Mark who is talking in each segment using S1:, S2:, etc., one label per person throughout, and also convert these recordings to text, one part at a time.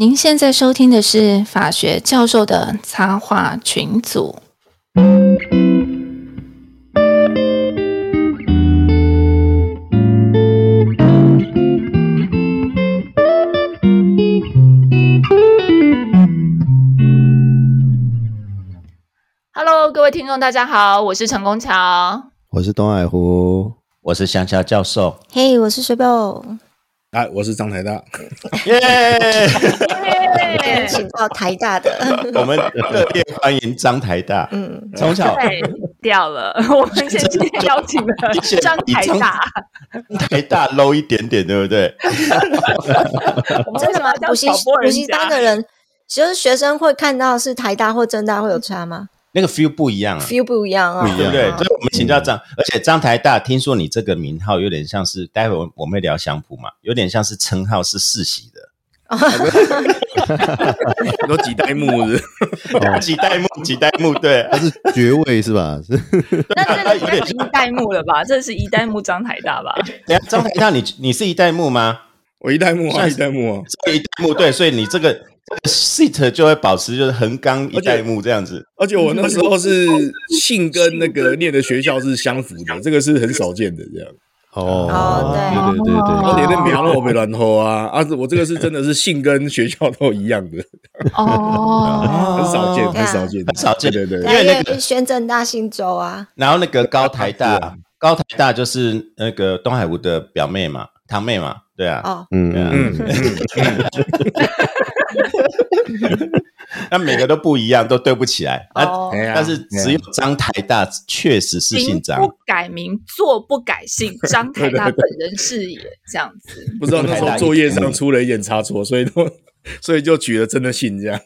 S1: 您现在收听的是法学教授的插画群组。Hello，各位听众，大家好，我是陈功桥，
S2: 我是东海湖，
S3: 我是香蕉教授。
S4: 嘿，我是水宝。
S5: 哎，我是张台大，
S3: 耶！
S4: 请到台大的，
S3: 我们热烈欢迎张台大。嗯，从小
S1: 掉了，我们今天邀请了张台大，
S3: 台大 low 一点点，对不对？
S4: 真的吗？补习补习班的人，其实学生会看到是台大或政大会有差吗？
S3: 那个 feel 不一样啊
S4: ，feel 不一样啊，
S3: 对不对？所以我们请教张，而且张台大，听说你这个名号有点像是，待会我们会聊相谱嘛，有点像是称号是世袭的，
S5: 有几代目是，
S3: 几代目几代目，对，
S2: 他是爵位是吧？
S1: 那这个是一代目了吧？这是一代目张台大吧？
S3: 等下张台大，你你是一代目吗？
S5: 我一代目啊，一代目啊，
S3: 一代目对，所以你这个。Seat 就会保持就是横纲一代目这样子，
S5: 而且我那时候是姓跟那个念的学校是相符的，这个是很少见的这样。
S4: 哦，对
S2: 对对对，
S5: 我连那苗我没乱偷啊啊！我这个是真的是姓跟学校都一样的。哦，很少见，很少见，
S3: 很少见，
S5: 对对。
S4: 因为那个宣政大姓周啊，
S3: 然后那个高台大，高台大就是那个东海湖的表妹嘛，堂妹嘛，对啊。哦，嗯嗯。那每个都不一样，都对不起来。哦，但是只有张台大确实是姓张，
S1: 不改名，做不改姓，张台大本人是也这样子。
S5: 不知道那时候作业上出了一点差错，所以都 所以就举了真的姓这样。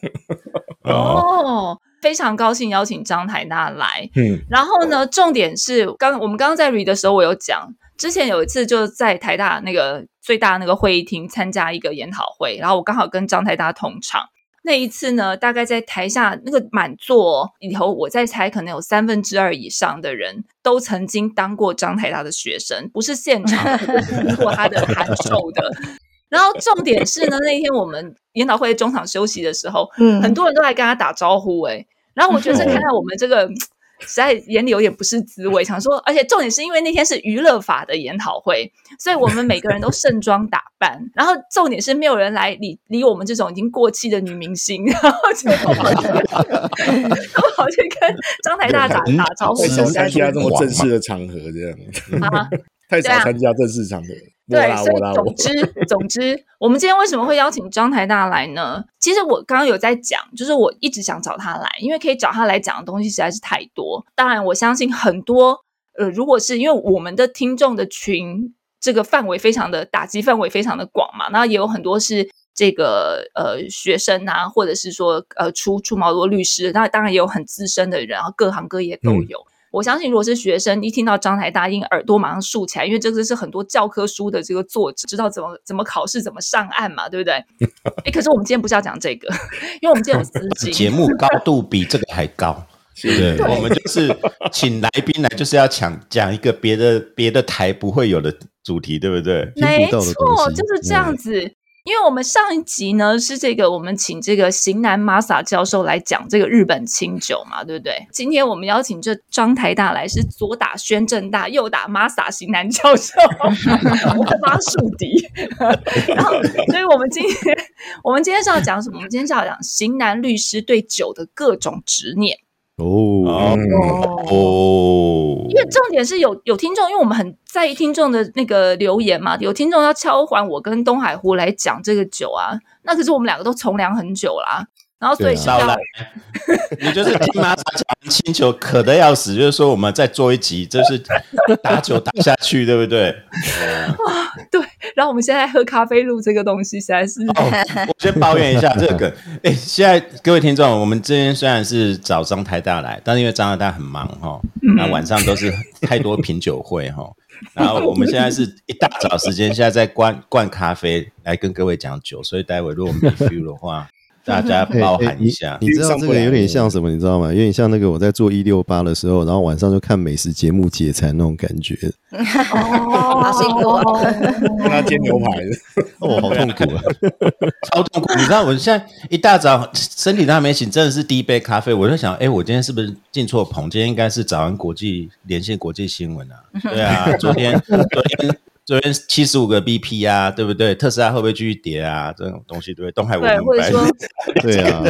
S1: 哦，非常高兴邀请张台大来。嗯，然后呢，重点是刚我们刚刚在 read 的时候，我有讲，之前有一次就在台大那个最大那个会议厅参加一个研讨会，然后我刚好跟张台大同场。那一次呢，大概在台下那个满座里头，我在猜，可能有三分之二以上的人都曾经当过张台大的学生，不是现场听过他的函授的。然后重点是呢，那天我们研讨会中场休息的时候，嗯，很多人都来跟他打招呼，哎，然后我觉得看到我们这个。实在眼里有点不是滋味，想说，而且重点是因为那天是娱乐法的研讨会，所以我们每个人都盛装打扮，然后重点是没有人来理理我们这种已经过气的女明星，然后就跑去，跑去跟张台大打打招呼，
S5: 参加这么正式的场合，这样 太少参加正式场合。
S1: 对，所以总之，总之，我们今天为什么会邀请张台大来呢？其实我刚刚有在讲，就是我一直想找他来，因为可以找他来讲的东西实在是太多。当然，我相信很多，呃，如果是因为我们的听众的群这个范围非常的打击范围非常的广嘛，那也有很多是这个呃学生啊，或者是说呃出出毛多律师，那当然也有很资深的人，然后各行各业都有。我相信，如果是学生一听到章台大，应耳朵马上竖起来，因为这个是很多教科书的这个作者，知道怎么怎么考试，怎么上岸嘛，对不对？哎，可是我们今天不是要讲这个，因为我们今天有资金，
S3: 节目高度比这个还高，对，我们就是请来宾来，就是要讲讲一个别的别的台不会有的主题，对不对？
S1: 没错，就是这样子。因为我们上一集呢是这个，我们请这个型男玛萨教授来讲这个日本清酒嘛，对不对？今天我们邀请这张台大来，是左打宣正大，右打玛萨型男教授，我发树敌。然后，所以我们今天我们今天是要讲什么？我们今天是要讲型男律师对酒的各种执念。哦哦，因为重点是有有听众，因为我们很在意听众的那个留言嘛，有听众要敲还我跟东海湖来讲这个酒啊，那可是我们两个都从良很久啦。然后所以
S3: 少了，你就是听妈讲清球渴的要死，就是说我们再做一集，就是打酒打下去，对不对？
S1: 啊，对。然后我们现在喝咖啡录这个东西，实在是……
S3: 我先抱怨一下这个。哎，现在各位听众，我们这边虽然是找张台大来，但是因为张台大很忙哈，那晚上都是太多品酒会哈，然后我们现在是一大早时间，现在在灌灌咖啡来跟各位讲酒，所以待会如果我们 feel 的话。大家 包含一下。
S2: 你知道这个有点像什么？你知道吗？有点像那个我在做一六八的时候，然后晚上就看美食节目解馋那种感觉。
S4: 好辛苦，
S5: 跟 他煎牛排，
S2: 哦，好痛苦啊，
S3: 超痛苦。你知道我现在一大早身体都还没醒，真的是第一杯咖啡，我就想，哎，我今天是不是进错棚？今天应该是早安国际连线国际新闻啊？对啊，昨天昨天。昨天七十五个 BP 啊，对不对？特斯拉会不会继续跌啊？这种东西对不对？东海我明白。
S2: 对啊，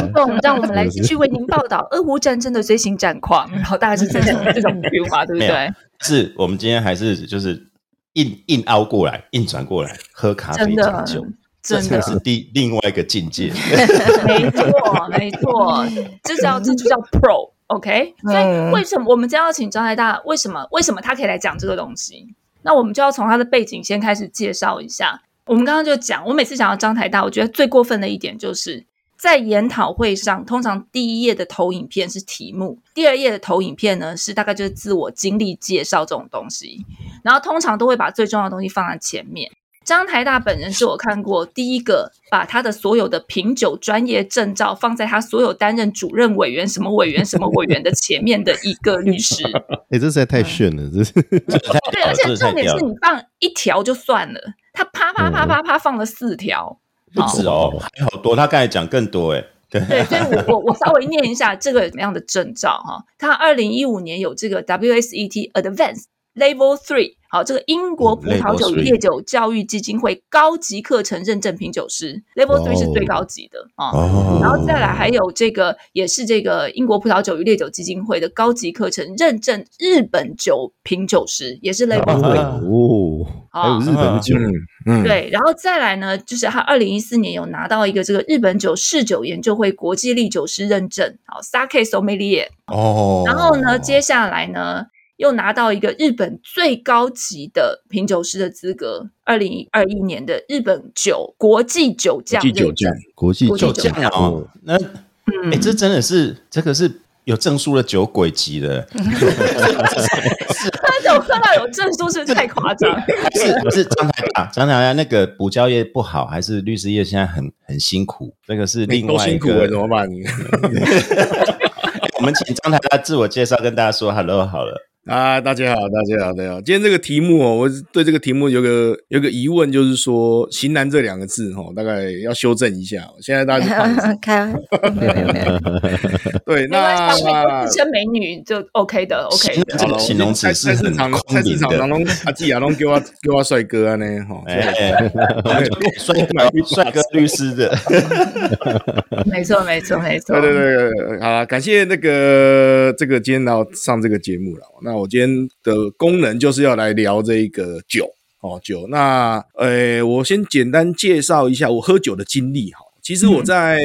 S1: 让我们来继续为您报道 俄乌战争的最新战况。然后大概是这种这种变化，对不对？
S3: 是我们今天还是就是硬硬凹过来，硬转过来喝咖啡讲究，
S1: 真的
S3: 是第另外一个境界。
S1: 没错，没错，这叫这就叫 Pro。OK，所以为什么我们今天要请张台大？为什么？为什么他可以来讲这个东西？那我们就要从他的背景先开始介绍一下。我们刚刚就讲，我每次讲到张台大，我觉得最过分的一点就是在研讨会上，通常第一页的投影片是题目，第二页的投影片呢是大概就是自我经历介绍这种东西，然后通常都会把最重要的东西放在前面。张台大本人是我看过第一个把他的所有的品酒专业证照放在他所有担任主任委员、什么委员、什么委员的前面的一个律师。
S2: 哎，这实在太炫了，这是。
S1: 对，而且重点是你放一条就算了，他啪啪啪啪啪放了四条，
S3: 不止哦，还好多。他刚才讲更多，哎，
S1: 对。对，所以我我我稍微念一下这个什么样的证照哈。他二零一五年有这个 WSET Advanced Level Three。好，这个英国葡萄酒与烈酒教育基金会高级课程认证品酒师，Level Three 是最高级的啊。然后再来还有这个，也是这个英国葡萄酒与烈酒基金会的高级课程认证日本酒品酒师，也是 Level Three
S2: 哦。还有日本酒，
S1: 嗯，对。然后再来呢，就是他二零一四年有拿到一个这个日本酒侍酒研究会国际烈酒师认证，好，Sake Sommelier。哦。然后呢，接下来呢？又拿到一个日本最高级的品酒师的资格，二零二一年的日本酒国际酒匠
S5: 认证，
S2: 国际
S3: 酒匠哦。那哎，这真的是这个是有证书的酒鬼级的。是，
S1: 我看到有证书是太夸张。
S3: 是是张台大，张台大那个补教业不好，还是律师业现在很很辛苦？这个是另外一个
S5: 怎么办？你
S3: 我们请张台大自我介绍，跟大家说 hello 好了。
S5: 啊，大家好，大家好，大家好。今天这个题目哦，我对这个题目有个有个疑问，就是说“型男”这两个字哈，大概要修正一下。现在大家
S4: 开，没有没有，
S5: 对，那
S1: 自称美女就 OK 的，OK 的。
S3: 这个形容词是
S5: 市场菜市场当中阿季啊，拢给我给我帅哥啊呢，哈，
S3: 帅哥帅哥律师的，
S1: 没错没错没错。
S5: 对对对，好，感谢那个这个今天要上这个节目了，那。我今天的功能就是要来聊这个酒哦，酒。那呃，我先简单介绍一下我喝酒的经历哈。其实我在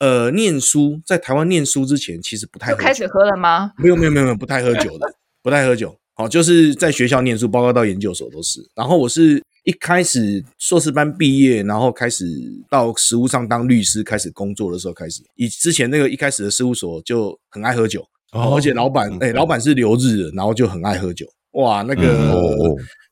S5: 呃念书，在台湾念书之前，其实不太
S1: 开始喝了吗？
S5: 没有没有没有没有，不太喝酒的，不太喝酒。好，就是在学校念书，包括到研究所都是。然后我是一开始硕士班毕业，然后开始到实务上当律师，开始工作的时候开始。以之前那个一开始的事务所就很爱喝酒。而且老板，哎，老板是留日的，然后就很爱喝酒，哇，那个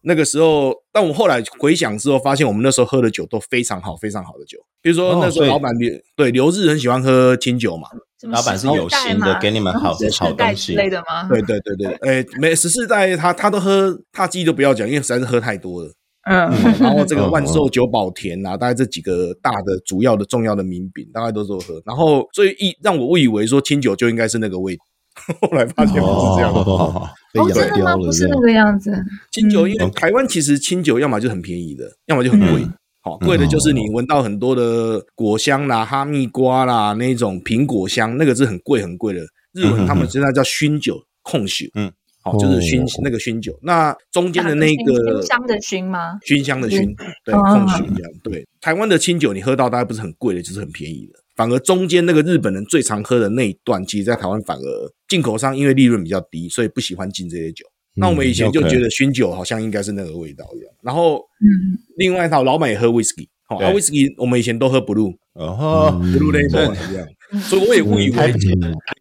S5: 那个时候，但我后来回想之后，发现我们那时候喝的酒都非常好，非常好的酒。比如说那时候老板留对留日很喜欢喝清酒嘛，
S3: 老板是有心的，给你们好好东西
S1: 类的吗？
S5: 对对对对，哎，每十四代他他都喝，他自己都不要讲，因为实在是喝太多了。嗯，然后这个万寿酒保田啊，大概这几个大的主要的重要的名品，大概都是喝。然后所以一让我误以为说清酒就应该是那个味。后来发现不是这样，
S1: 哦，真的吗？不是那个样子。
S5: 清酒，因为台湾其实清酒要么就很便宜的，要么就很贵。好，贵的就是你闻到很多的果香啦、哈密瓜啦那种苹果香，那个是很贵很贵的。日文他们现在叫熏酒，控酒。嗯，好，就是熏那个熏酒。那中间的那个
S1: 熏香的熏吗？
S5: 熏香的熏，对，控酒一样。对，台湾的清酒你喝到大概不是很贵的，就是很便宜的。反而中间那个日本人最常喝的那一段，其实，在台湾反而进口商因为利润比较低，所以不喜欢进这些酒。那我们以前就觉得熏酒好像应该是那个味道一样。然后，嗯，另外一套老板也喝 whisky，好，whisky 我们以前都喝 blue，哦，blue label 一样。所以我也误以为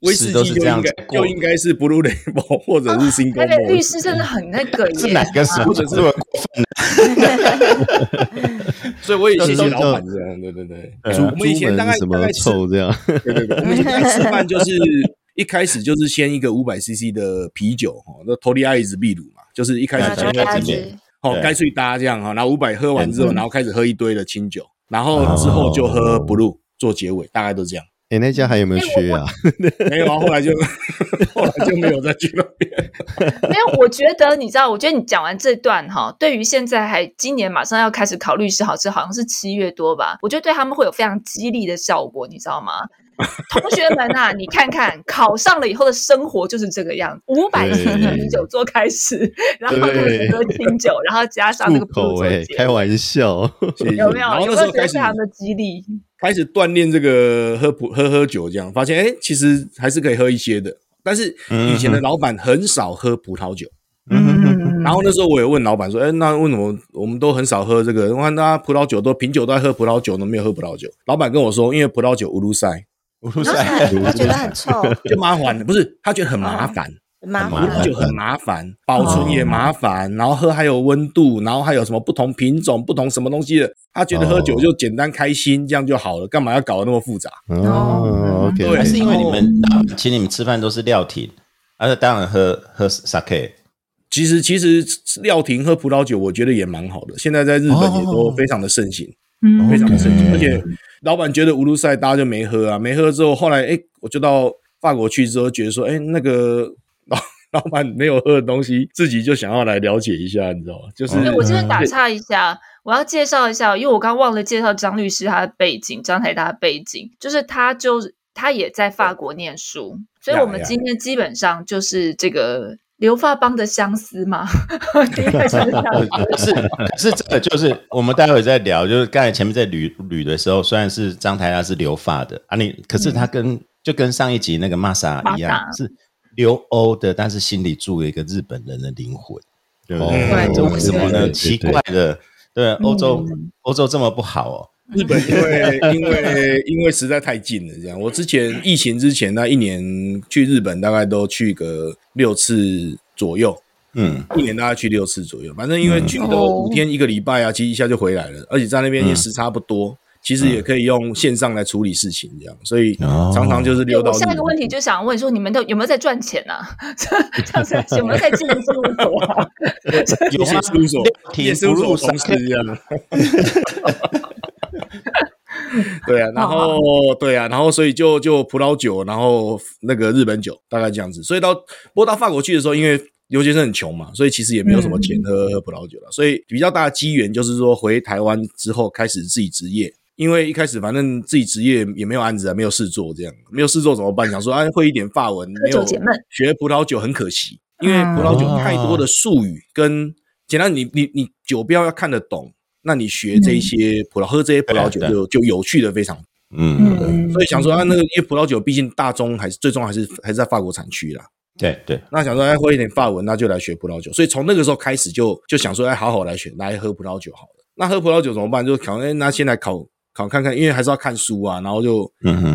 S5: 威士忌就应该就应该是 blue label 或者是 single。那
S1: 律师真的很那个，
S3: 是哪个是或者是过分
S5: 所以我也谢谢老板这样，对对对。我们以前大概
S2: 什么臭这样，
S5: 对对对，我们以前吃饭就是 一开始就是先一个五百 CC 的啤酒哈，那托利艾兹秘鲁嘛，就是一开始
S3: 先在这边，
S5: 哦，该睡搭这样哈，然后五百喝完之后，然后开始喝一堆的清酒，然后之后就喝 blue 做结尾，大概都这样。
S2: 哎，那家还有没有缺啊？
S5: 没有啊，后来就 后来就没有再去那边。
S1: 没有，我觉得你知道，我觉得你讲完这段哈，对于现在还今年马上要开始考律师，考试好像是七月多吧，我觉得对他们会有非常激励的效果，你知道吗？同学们啊，你看看考上了以后的生活就是这个样子，五百斤的啤酒做开始，然后就是喝清酒，然后加上那个
S2: 口味，开玩笑，
S1: 有没有？
S5: 然后那时候开始
S1: 非常的激励。
S5: 开始锻炼这个喝葡喝喝酒，这样发现哎，其实还是可以喝一些的。但是以前的老板很少喝葡萄酒，嗯，然后那时候我也问老板说，哎，那为什么我们都很少喝这个？我看大家葡萄酒都品酒都在喝葡萄酒，都没有喝葡萄酒。老板跟我说，因为葡萄酒无路塞，
S4: 他觉得很臭，
S5: 就麻烦，不是他觉得很麻烦。
S4: 麻烦
S5: 就很麻烦，保存也麻烦，然后喝还有温度，然后还有什么不同品种、不同什么东西的，他觉得喝酒就简单开心，这样就好了，干嘛要搞得那么复杂？
S2: 哦，
S3: 对，是因为你们请你们吃饭都是料亭，而且当然喝喝 sake。
S5: 其实其实料亭喝葡萄酒，我觉得也蛮好的。现在在日本也都非常的盛行，非常的盛行。而且老板觉得乌鲁塞大家就没喝啊，没喝之后，后来哎，我就到法国去之后，觉得说，哎，那个。老 老板没有喝的东西，自己就想要来了解一下，你知道吗？就是，
S1: 我这边打岔一下，我要介绍一下，因为我刚忘了介绍张律师他的背景，张台大的背景，就是他就是他也在法国念书，所以我们今天基本上就是这个留发帮的相思嘛。
S3: 是 是，这个就是我们待会再聊，就是刚才前面在捋捋的时候，虽然是张台大是留发的啊，你可是他跟就跟上一集那个玛莎一样是。留欧的，但是心里住了一个日本人的灵魂，对不对？这为什么呢？奇怪的，对，欧洲欧洲这么不好哦。
S5: 日本因为因为因为实在太近了，这样。我之前疫情之前那一年去日本，大概都去个六次左右，嗯，一年大概去六次左右。反正因为去个五天一个礼拜啊，其实一下就回来了，而且在那边也时差不多。其实也可以用线上来处理事情，这样，所所以常常就是溜到。
S1: 下一个问题就想问说，你们都有没有在赚钱 呢？这样子有没有在经营事务所？
S5: 有事务所，也事务所同事一样。对啊，然后对啊，然后所以就就葡萄酒，然后那个日本酒，大概这样子。所以到不过到法国去的时候，因为留学生很穷嘛，所以其实也没有什么钱喝喝葡萄酒了。所以比较大的机缘就是说，回台湾之后开始自己职业。因为一开始反正自己职业也没有案子啊，没有事做，这样没有事做怎么办？想说啊，会一点法文，没有学葡萄酒很可惜，因为葡萄酒太多的术语跟简单，你你你酒标要看得懂，那你学这些葡萄喝这些葡萄酒就就有趣的非常，嗯，所以想说啊，那个因为葡萄酒毕竟大宗还是最终还是还是在法国产区啦，
S3: 对对，
S5: 那想说哎会一点法文，那就来学葡萄酒，所以从那个时候开始就就想说哎好好来学来喝葡萄酒好了，那喝葡萄酒怎么办？就考哎那先来考。考看看，因为还是要看书啊，然后就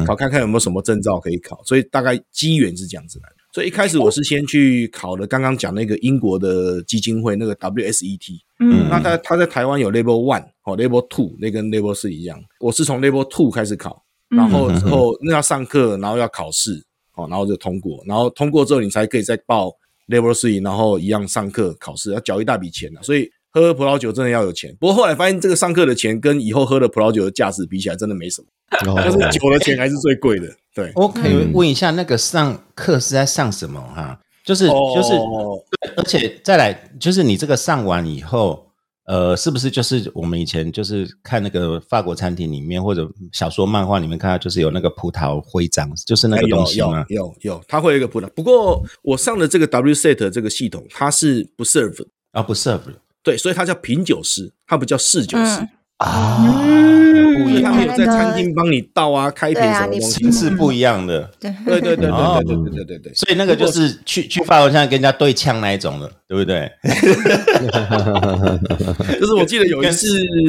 S5: 考看看有没有什么证照可以考，所以大概机缘是这样子来的。所以一开始我是先去考了刚刚讲那个英国的基金会那个 WSET，嗯，那他他在台湾有 Level One 哦，Level Two 那跟 Level 四一样，我是从 Level Two 开始考，然后之后那要上课，然后要考试，哦，然后就通过，然后通过之后你才可以再报 Level Three，然后一样上课考试，要缴一大笔钱的，所以。喝葡萄酒真的要有钱，不过后来发现这个上课的钱跟以后喝的葡萄酒的价值比起来，真的没什么。但是酒的钱还是最贵的。对，
S3: 我可以问一下，那个上课是在上什么？哈，就是就是，而且再来就是你这个上完以后，呃，是不是就是我们以前就是看那个法国餐厅里面或者小说漫画里面看到，就是有那个葡萄徽章，就是那个东西吗？
S5: 有有，它会有一个葡萄。不过我上的这个 WSET 这个系统，它是不 serve
S3: 啊，不 serve。
S5: 对，所以它叫品酒师，它不叫侍酒师
S3: 啊。
S5: 不一样，他没有在餐厅帮你倒啊、开瓶什么东西，
S3: 是不一样的。
S5: 对对对对对对对对对对。
S3: 所以那个就是去去法国，现在跟人家对枪那一种的，对不对？
S5: 就是我记得有一次，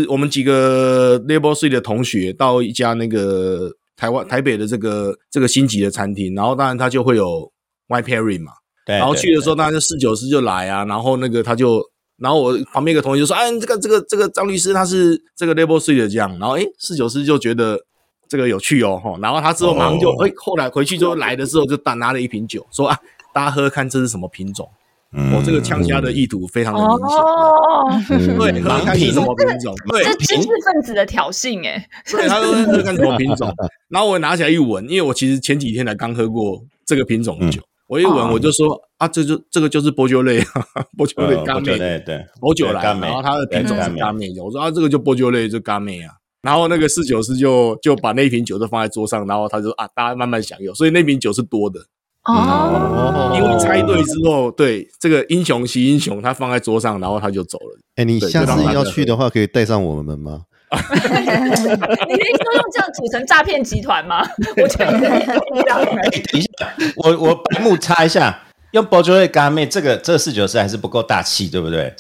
S5: 我们几个 Level Three 的同学到一家那个台湾台北的这个这个星级的餐厅，然后当然他就会有 White Pairing 嘛。然后去的时候，当然就侍酒师就来啊，然后那个他就。然后我旁边一个同学就说：“哎，这个这个这个张律师他是这个 Level Three 的这样。”然后哎，侍酒师就觉得这个有趣哦，哈。然后他之后马上就哎，后来回去之后来的时候就打拿了一瓶酒，说啊，大家喝看这是什么品种。我这个枪虾的意图非常的明显，哦，对，喝看是什么品种？对，
S1: 这知识分子的挑衅，哎，
S5: 对，他说喝看什么品种，然后我拿起来一闻，因为我其实前几天才刚喝过这个品种的酒，我一闻我就说啊，这就这个就是波酒类，波酒类咖妹，
S3: 对，
S5: 波酒来，然后它的品种是咖妹，我说啊，这个就波酒类就咖妹啊，然后那个侍酒师就就把那瓶酒都放在桌上，然后他就啊，大家慢慢享用，所以那瓶酒是多的。哦，因为猜对之后，对这个英雄惜英雄，他放在桌上，然后他就走了。
S2: 哎，你下次要去的话，可以带上我们吗？
S1: 你可以说用这样组成诈骗集团吗？我觉得
S3: 一样。等一下，我我白目插一下。用波酒类咖妹，这个这个侍酒师还是不够大气，对不对？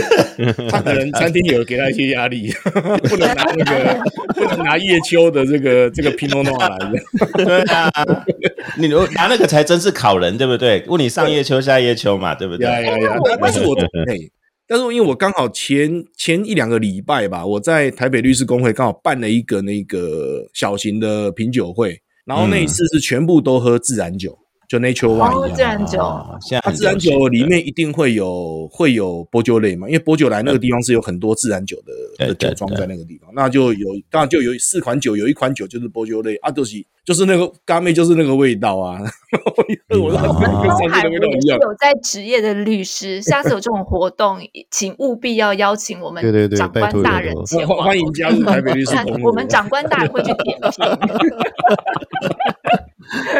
S5: 他可能餐厅有给他一些压力，不能拿那个，不能拿叶秋的这个这个拼多多来的。
S3: 对啊，你拿那个才真是考人，对不对？问你上叶秋下叶秋嘛，对不对？
S5: 呀呀呀！但是我但是因为我刚好前前一两个礼拜吧，我在台北律师工会刚好办了一个那个小型的品酒会，然后那一次是全部都喝自然酒。就 Nature Wine
S1: 自然酒，
S5: 它自然酒里面一定会有会有波酒类嘛？因为波酒来那个地方是有很多自然酒的的酒庄在那个地方，那就有当然就有四款酒，有一款酒就是波酒类啊，就是就是那个咖妹就是那个味道啊。
S1: 我有在职业的律师，下次有这种活动，请务必要邀请我们对对对长官大人前往，
S5: 欢迎加入台北律师
S1: 我们长官大人会去点评。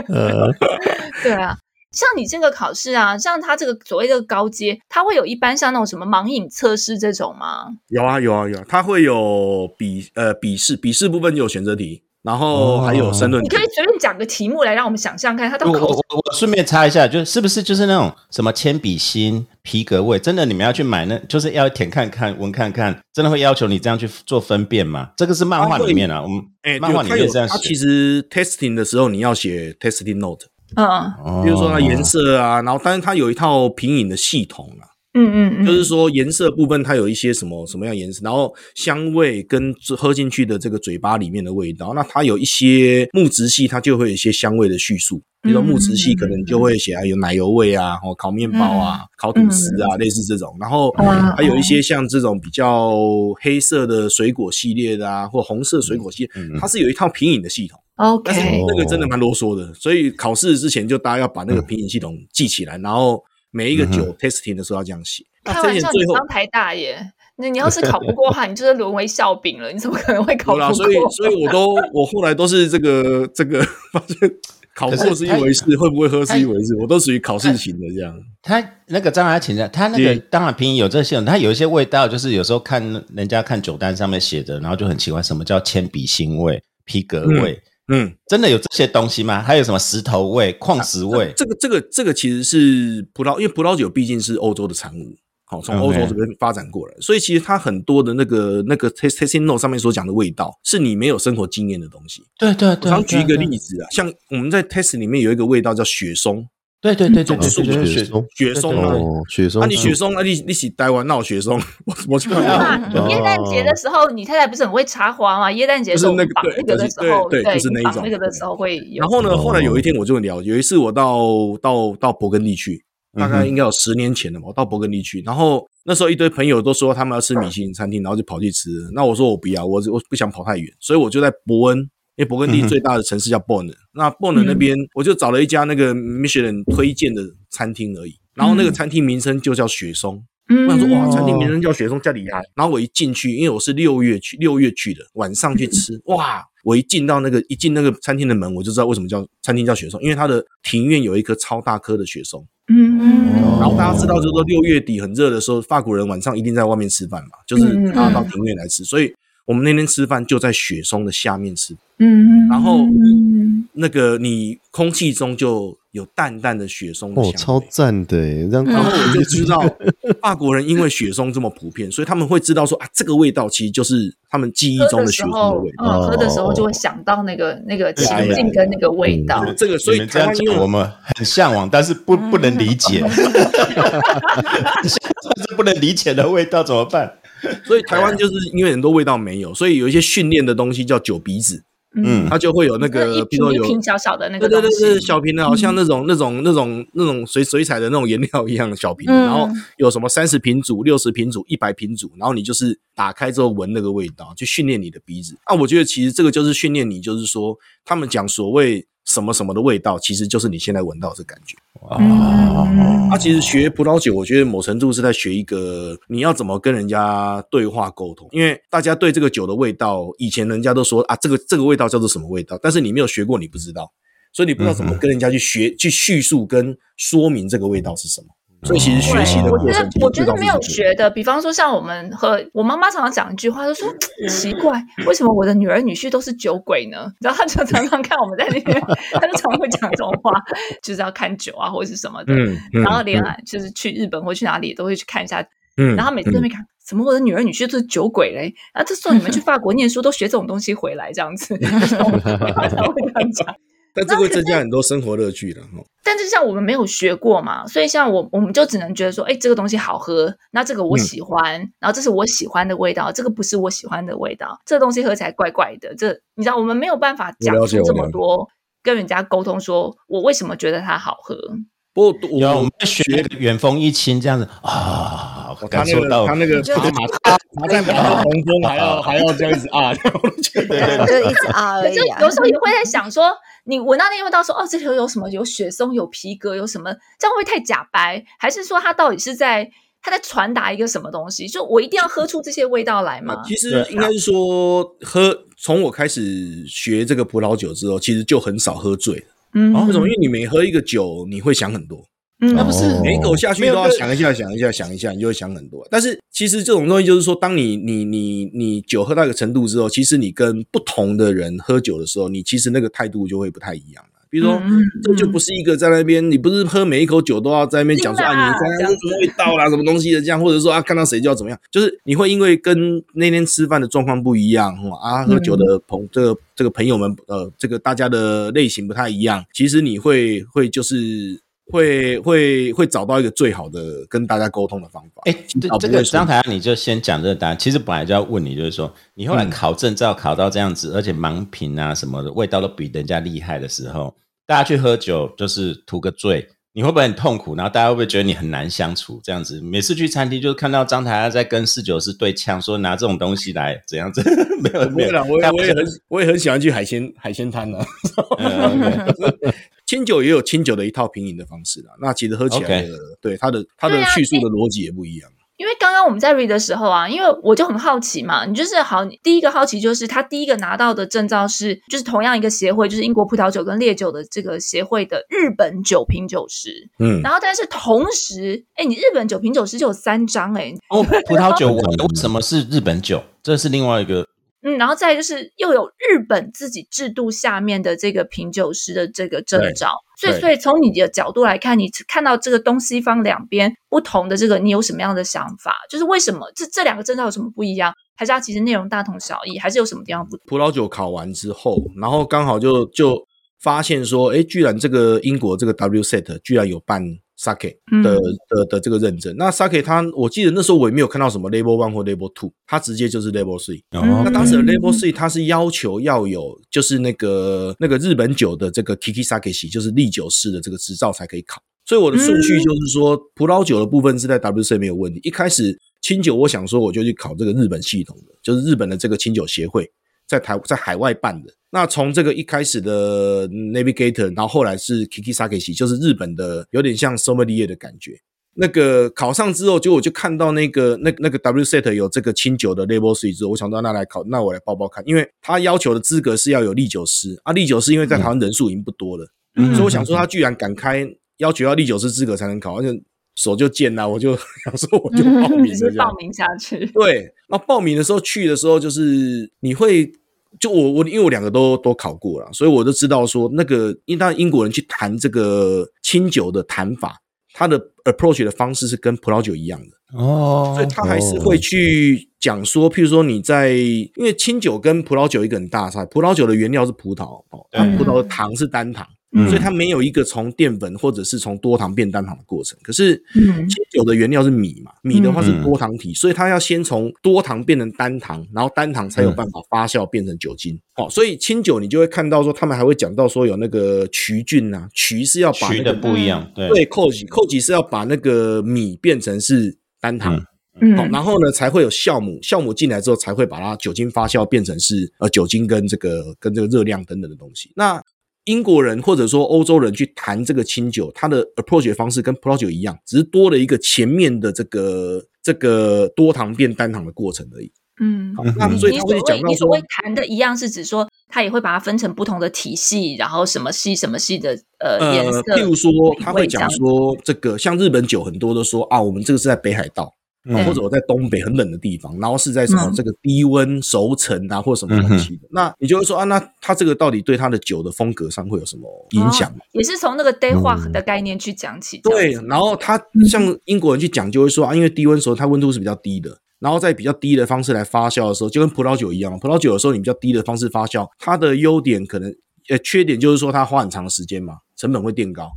S1: 呃，对啊，像你这个考试啊，像他这个所谓的高阶，他会有一般像那种什么盲饮测试这种吗？
S5: 有啊，有啊，有啊，他会有笔呃笔试，笔试部分就有选择题。然后还有申论，
S1: 你可以随便讲个题目来让我们想象看，他都考。
S3: 我我顺便插一下，就是不是就是那种什么铅笔芯、皮革味，真的你们要去买，那就是要舔看看、闻看看，真的会要求你这样去做分辨吗？这个是漫画里面啊，我们哎，漫画里面这样写。
S5: 其实 testing 的时候你要写 testing note，嗯，比如说它颜色啊，然后但是它有一套品饮的系统啊。嗯嗯，就是说颜色部分它有一些什么什么样颜色，然后香味跟喝进去的这个嘴巴里面的味道，那它有一些木质系，它就会有一些香味的叙述。比如说木质系可能就会写啊有奶油味啊，或烤面包啊、烤吐司啊，类似这种。然后还有一些像这种比较黑色的水果系列的啊，或红色水果系，它是有一套品饮的系统。
S1: OK，
S5: 那个真的蛮啰嗦的，所以考试之前就大家要把那个品饮系统记起来，然后。每一个酒 tasting 的时候要这样写。
S1: 开玩笑，你上台大爷？那你要是考不过的话，你就是沦为笑柄了。你怎么可能会考不过？
S5: 所以，所以我都我后来都是这个这个 发现，考过是一回事，会不会喝是一回事，我都属于考试型的这样。
S3: 他那个张阿琴的，他那个当然拼音有这些，他有一些味道，就是有时候看人家看酒单上面写的，然后就很奇怪，什么叫铅笔腥味、皮革味？嗯，真的有这些东西吗？还有什么石头味、矿石味？
S5: 这个、这个、这个其实是葡萄，因为葡萄酒毕竟是欧洲的产物，好从欧洲这边发展过来，所以其实它很多的那个那个 tasting note 上面所讲的味道，是你没有生活经验的东西。
S3: 对对对。
S5: 我举一个例子啊，像我们在 test 里面有一个味道叫雪松。
S3: 对对对对对，
S5: 雪松雪松哦，
S2: 雪松。
S5: 那你雪松啊，你你洗待完闹雪松，我我去。
S1: 耶诞节的时候，你太太不是很会插花吗？耶诞节是那个那个的时候，
S5: 对，就是那一种
S1: 那个的时候会有。
S5: 然后呢，后来有一天我就聊，有一次我到到到勃艮第去，大概应该有十年前了嘛，我到勃艮第去，然后那时候一堆朋友都说他们要吃米其林餐厅，然后就跑去吃。那我说我不要，我我不想跑太远，所以我就在伯恩。因为勃艮第最大的城市叫 Bonn，那 Bonn 那边我就找了一家那个 Michelin 推荐的餐厅而已，然后那个餐厅名称就叫雪松。我想说哇，餐厅名称叫雪松，叫厉害。然后我一进去，因为我是六月去，六月去的，晚上去吃，哇！我一进到那个一进那个餐厅的门，我就知道为什么叫餐厅叫雪松，因为它的庭院有一棵超大棵的雪松。嗯，然后大家知道，就是说六月底很热的时候，法国人晚上一定在外面吃饭嘛，就是大家到庭院来吃，所以。我们那天吃饭就在雪松的下面吃，嗯，然后那个你空气中就有淡淡的雪松的香味，
S2: 超赞的
S5: 然后我就知道法国人因为雪松这么普遍，所以他们会知道说啊，这个味道其实就是他们记忆中的雪松的味道。
S1: 喝的时候就会想到那个那个情境跟那个味道。
S5: 这个所以
S3: 这样讲我们很向往，但是不不能理解，是不能理解的味道怎么办？
S5: 所以台湾就是因为很多味道没有，所以有一些训练的东西叫酒鼻子。嗯，它就会有那个，
S1: 比如说有一瓶小小的那个，
S5: 对对对，小瓶的，好像那种那种那种那种水水彩的那种颜料一样的小瓶，然后有什么三十瓶组、六十瓶组、一百瓶组，然后你就是打开之后闻那个味道，去训练你的鼻子。啊，我觉得其实这个就是训练你，就是说他们讲所谓。什么什么的味道，其实就是你现在闻到这感觉。啊，他其实学葡萄酒，我觉得某程度是在学一个你要怎么跟人家对话沟通。因为大家对这个酒的味道，以前人家都说啊，这个这个味道叫做什么味道，但是你没有学过，你不知道，所以你不知道怎么跟人家去学、去叙述跟说明这个味道是什么。所以其实学习的过程，
S1: 我觉得没有学的，比方说像我们和我妈妈常常讲一句话，就说奇怪，为什么我的女儿女婿都是酒鬼呢？然后她就常常看我们在那边，她就常会讲这种话，就是要看酒啊或者是什么的。然后连就是去日本或去哪里都会去看一下。嗯，然后每次都没看，怎么我的女儿女婿都是酒鬼嘞？啊，这时候你们去法国念书都学这种东西回来，这样子，他会这样讲。
S5: 但这会增加很多生活乐趣的哈。
S1: 但是像我们没有学过嘛，所以像我我们就只能觉得说，哎，这个东西好喝，那这个我喜欢，然后这是我喜欢的味道，这个不是我喜欢的味道，这个东西喝起来怪怪的。这你知道，我们没有办法讲出这么多，跟人家沟通，说我为什么觉得它好喝。
S5: 不过
S3: 我们学远风一清这样子啊，感受到
S5: 他那个马马马在马红枫还要还要这样子啊，
S4: 对对，就一直啊而已。
S1: 有时候也会在想说。你闻到那味道，说哦，这里有什么？有雪松，有皮革，有什么？这样会太假白？还是说他到底是在他在传达一个什么东西？就我一定要喝出这些味道来吗？
S5: 其实应该是说，喝从我开始学这个葡萄酒之后，其实就很少喝醉了。嗯，为什么？因为你每喝一个酒，你会想很多。
S1: 嗯，那不是
S5: 每口下去都要想一下，想一下，想一下，你就会想很多。但是其实这种东西就是说，当你你你你酒喝到一个程度之后，其实你跟不同的人喝酒的时候，你其实那个态度就会不太一样了。比如说，这就不是一个在那边，你不是喝每一口酒都要在那边讲说啊，你刚刚什么味道啦，什么东西的这样，或者说啊，看到谁就要怎么样，就是你会因为跟那天吃饭的状况不一样，啊，喝酒的朋这个这个朋友们，呃，这个大家的类型不太一样，其实你会会就是。会会会找到一个最好的跟大家沟通的方法。
S3: 哎，这个张台你就先讲这个答案。其实本来就要问你，就是说你后来考证照考到这样子，而且盲品啊什么的味道都比人家厉害的时候，大家去喝酒就是图个醉。你会不会很痛苦？然后大家会不会觉得你很难相处？这样子，每次去餐厅就看到张台在跟四九师对呛，说拿这种东西来怎样子？没有没有，
S5: 我我也很我也很喜欢去海鲜海鲜摊呢。清酒也有清酒的一套品饮的方式啦，那其实喝起来的，对它的它的叙述的逻辑也不一样。
S1: 因为刚刚我们在 read 的时候啊，因为我就很好奇嘛，你就是好，第一个好奇就是他第一个拿到的证照是，就是同样一个协会，就是英国葡萄酒跟烈酒的这个协会的日本酒品酒师。嗯，然后但是同时，哎，你日本酒品酒师就有三张哎。
S3: 哦，葡萄酒为 什么是日本酒？这是另外一个。
S1: 嗯，然后再就是又有日本自己制度下面的这个品酒师的这个证照，所以所以从你的角度来看，你看到这个东西方两边不同的这个，你有什么样的想法？就是为什么这这两个证照有什么不一样？还是它其实内容大同小异？还是有什么地方不同？
S5: 葡萄酒考完之后，然后刚好就就发现说，哎，居然这个英国这个 WSET 居然有办。Sake 的的的这个认证，那 Sake 它，我记得那时候我也没有看到什么 Level One 或 Level Two，它直接就是 Level Three。那当时的 Level Three 它是要求要有就是那个那个日本酒的这个 Kiki Sake 系，就是利酒式的这个执照才可以考。所以我的顺序就是说，葡萄酒的部分是在 WC 没有问题。一开始清酒，我想说我就去考这个日本系统的，就是日本的这个清酒协会在台在海外办的。那从这个一开始的 Navigator，然后后来是 Kiki Sake 就是日本的，有点像 Sommelier 的感觉。那个考上之后，就我就看到那个那那个 WSET 有这个清酒的 Level Three 之后，我想到那来考，那我来报报看，因为他要求的资格是要有历酒师啊，历酒师因为在台湾人数已经不多了，所以我想说他居然敢开要求要历酒师资格才能考，而且手就贱了，我就 想说我就报名，直
S1: 接报名下去。
S5: 对，那报名的时候去的时候，就是你会就我我因为我两个都都考过了，所以我都知道说那个，因为英国人去谈这个清酒的谈法，他的 approach 的方式是跟葡萄酒一样的哦，所以他还是会去讲说，譬如说你在因为清酒跟葡萄酒一个很大差，葡萄酒的原料是葡萄哦，葡萄的糖是单糖。所以它没有一个从淀粉或者是从多糖变单糖的过程。可是清酒的原料是米嘛，米的话是多糖体，所以它要先从多糖变成单糖，然后单糖才有办法发酵变成酒精。哦，所以清酒你就会看到说，他们还会讲到说有那个曲菌呐，曲是要把那个
S3: 不一样，对
S5: 对，扣几扣几是要把那个米变成是单糖，嗯，然后呢才会有酵母，酵母进来之后才会把它酒精发酵变成是呃酒精跟这个跟这个热量等等的东西。那英国人或者说欧洲人去谈这个清酒，它的 approach 方式跟葡萄酒一样，只是多了一个前面的这个这个多糖变单糖的过程而已。嗯，好那所以他会讲到说，
S1: 谈的一样是指说，他也会把它分成不同的体系，然后什么系什么系的呃颜色。
S5: 譬如说，他会讲说，这个像日本酒很多都说啊，我们这个是在北海道。或者我在东北很冷的地方，然后是在什么这个低温熟成啊，或什么东西的，那你就会说啊，那它这个到底对它的酒的风格上会有什么影响？
S1: 也是从那个 day 化的概念去讲起。
S5: 对，然后他像英国人去讲，就会说啊，因为低温时候它温度是比较低的，然后在比较低的方式来发酵的时候，就跟葡萄酒一样，葡萄酒有时候你比较低的方式发酵，它的优点可能呃缺点就是说它花很长时间嘛，成本会变高。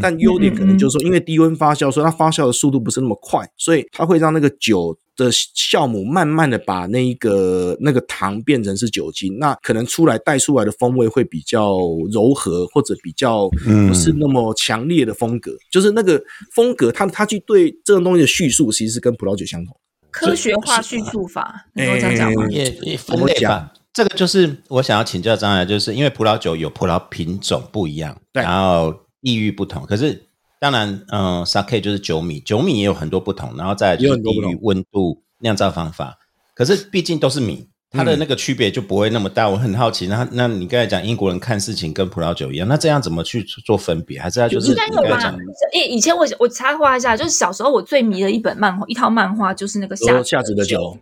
S5: 但优点可能就是说，因为低温发酵，所以它发酵的速度不是那么快，所以它会让那个酒的酵母慢慢的把那一个那个糖变成是酒精，那可能出来带出来的风味会比较柔和，或者比较不是那么强烈的风格。就是那个风格，它它去对这种东西的叙述，其实是跟葡萄酒相同。
S1: 科学化叙述法，能够这样讲吗？
S3: 也也分类吧。这个就是我想要请教张来，就是因为葡萄酒有葡萄品种不一样，然后。地域不同，可是当然，嗯，sake 就是酒米，酒米也有很多不同，然后再就是地域、温度、酿造方法。可是毕竟都是米，它的那个区别就不会那么大。我很好奇，那那你刚才讲英国人看事情跟葡萄酒一样，那这样怎么去做分别？还是要就是应该有吧？
S1: 以以前我我插话一下，就是小时候我最迷的一本漫画，一套漫画就是那个夏
S5: 夏子的酒。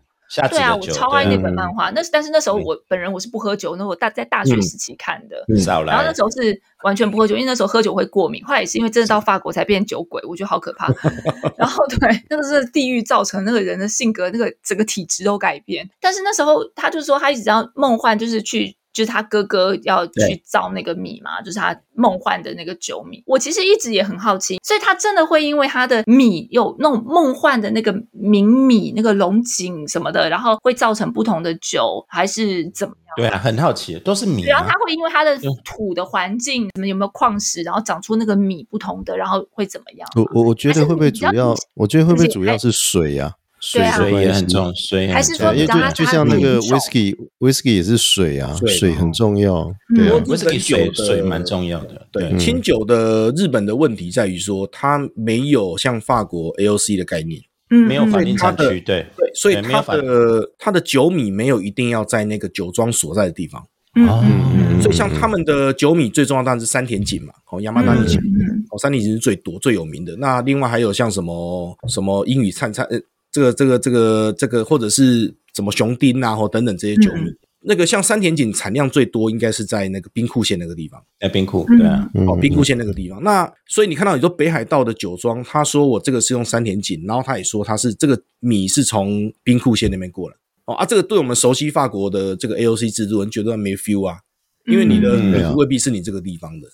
S1: 对啊，我超爱那本漫画。那但是那时候我本人我是不喝酒，那我大在大学时期看的。然后那时候是完全不喝酒，因为那时候喝酒会过敏。后来也是因为真的到法国才变酒鬼，我觉得好可怕。然后对，那个是地狱造成那个人的性格，那个整个体质都改变。但是那时候他就说他一直要梦幻，就是去。就是他哥哥要去造那个米嘛，就是他梦幻的那个酒米。我其实一直也很好奇，所以他真的会因为他的米有那种梦幻的那个名米、那个龙井什么的，然后会造成不同的酒，还是怎么样？
S3: 对啊，很好奇，都是米。
S1: 然后他会因为他的土的环境，什么有没有矿石，然后长出那个米不同的，然后会怎么样？
S2: 我我我觉得会不会主要？我觉得会不会主要是水呀？
S3: 水水也很重，水
S1: 还是说，
S2: 因为就就像那个 whisky，whisky 也是水啊，水很重要。
S3: 对，whisky 水水蛮重要的。
S5: 对，清酒的日本的问题在于说，它没有像法国 AOC 的概念，
S3: 没有法定产区，对
S5: 对，所以它的它的酒米没有一定要在那个酒庄所在的地方。嗯，所以像他们的酒米最重要当然是山田锦嘛，哦，亚麻丹井，哦，山田锦是最多最有名的。那另外还有像什么什么英语灿灿。这个这个这个这个，或者是什么熊丁啊，或等等这些酒米，那个像山田井产量最多，应该是在那个兵库县那个地方。
S3: 在兵库，对啊，
S5: 哦，兵库县那个地方。那所以你看到你说北海道的酒庄，他说我这个是用山田井，然后他也说他是这个米是从兵库县那边过来。哦啊，这个对我们熟悉法国的这个 AOC 制度，人觉得没 feel 啊，因为你的未必是你这个地方的。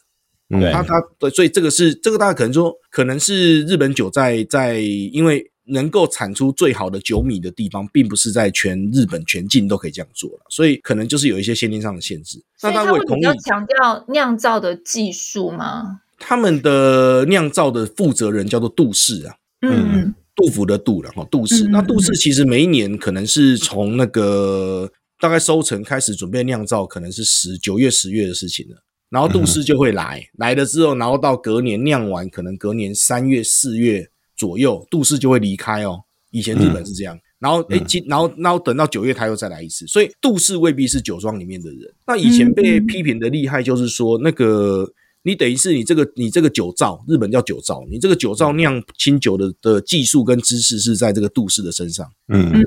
S3: 对，
S5: 他他对，所以这个是这个大家可能说，可能是日本酒在在因为。能够产出最好的酒米的地方，并不是在全日本全境都可以这样做了，所以可能就是有一些先天上的限制。
S1: 那他会比较强调酿造的技术吗？
S5: 他们的酿造的负责人叫做杜氏啊，嗯，杜甫的杜然后杜氏。那杜氏其实每一年可能是从那个大概收成开始准备酿造，可能是十九月十月的事情了。然后杜氏就会来，来了之后，然后到隔年酿完，可能隔年三月四月。左右，杜氏就会离开哦。以前日本是这样，然后哎，今然后然后等到九月他又再来一次，所以杜氏未必是酒庄里面的人。那以前被批评的厉害，就是说那个你等于是你这个你这个酒造，日本叫酒造，你这个酒造酿清酒的的技术跟知识是在这个杜氏的身上。
S3: 嗯，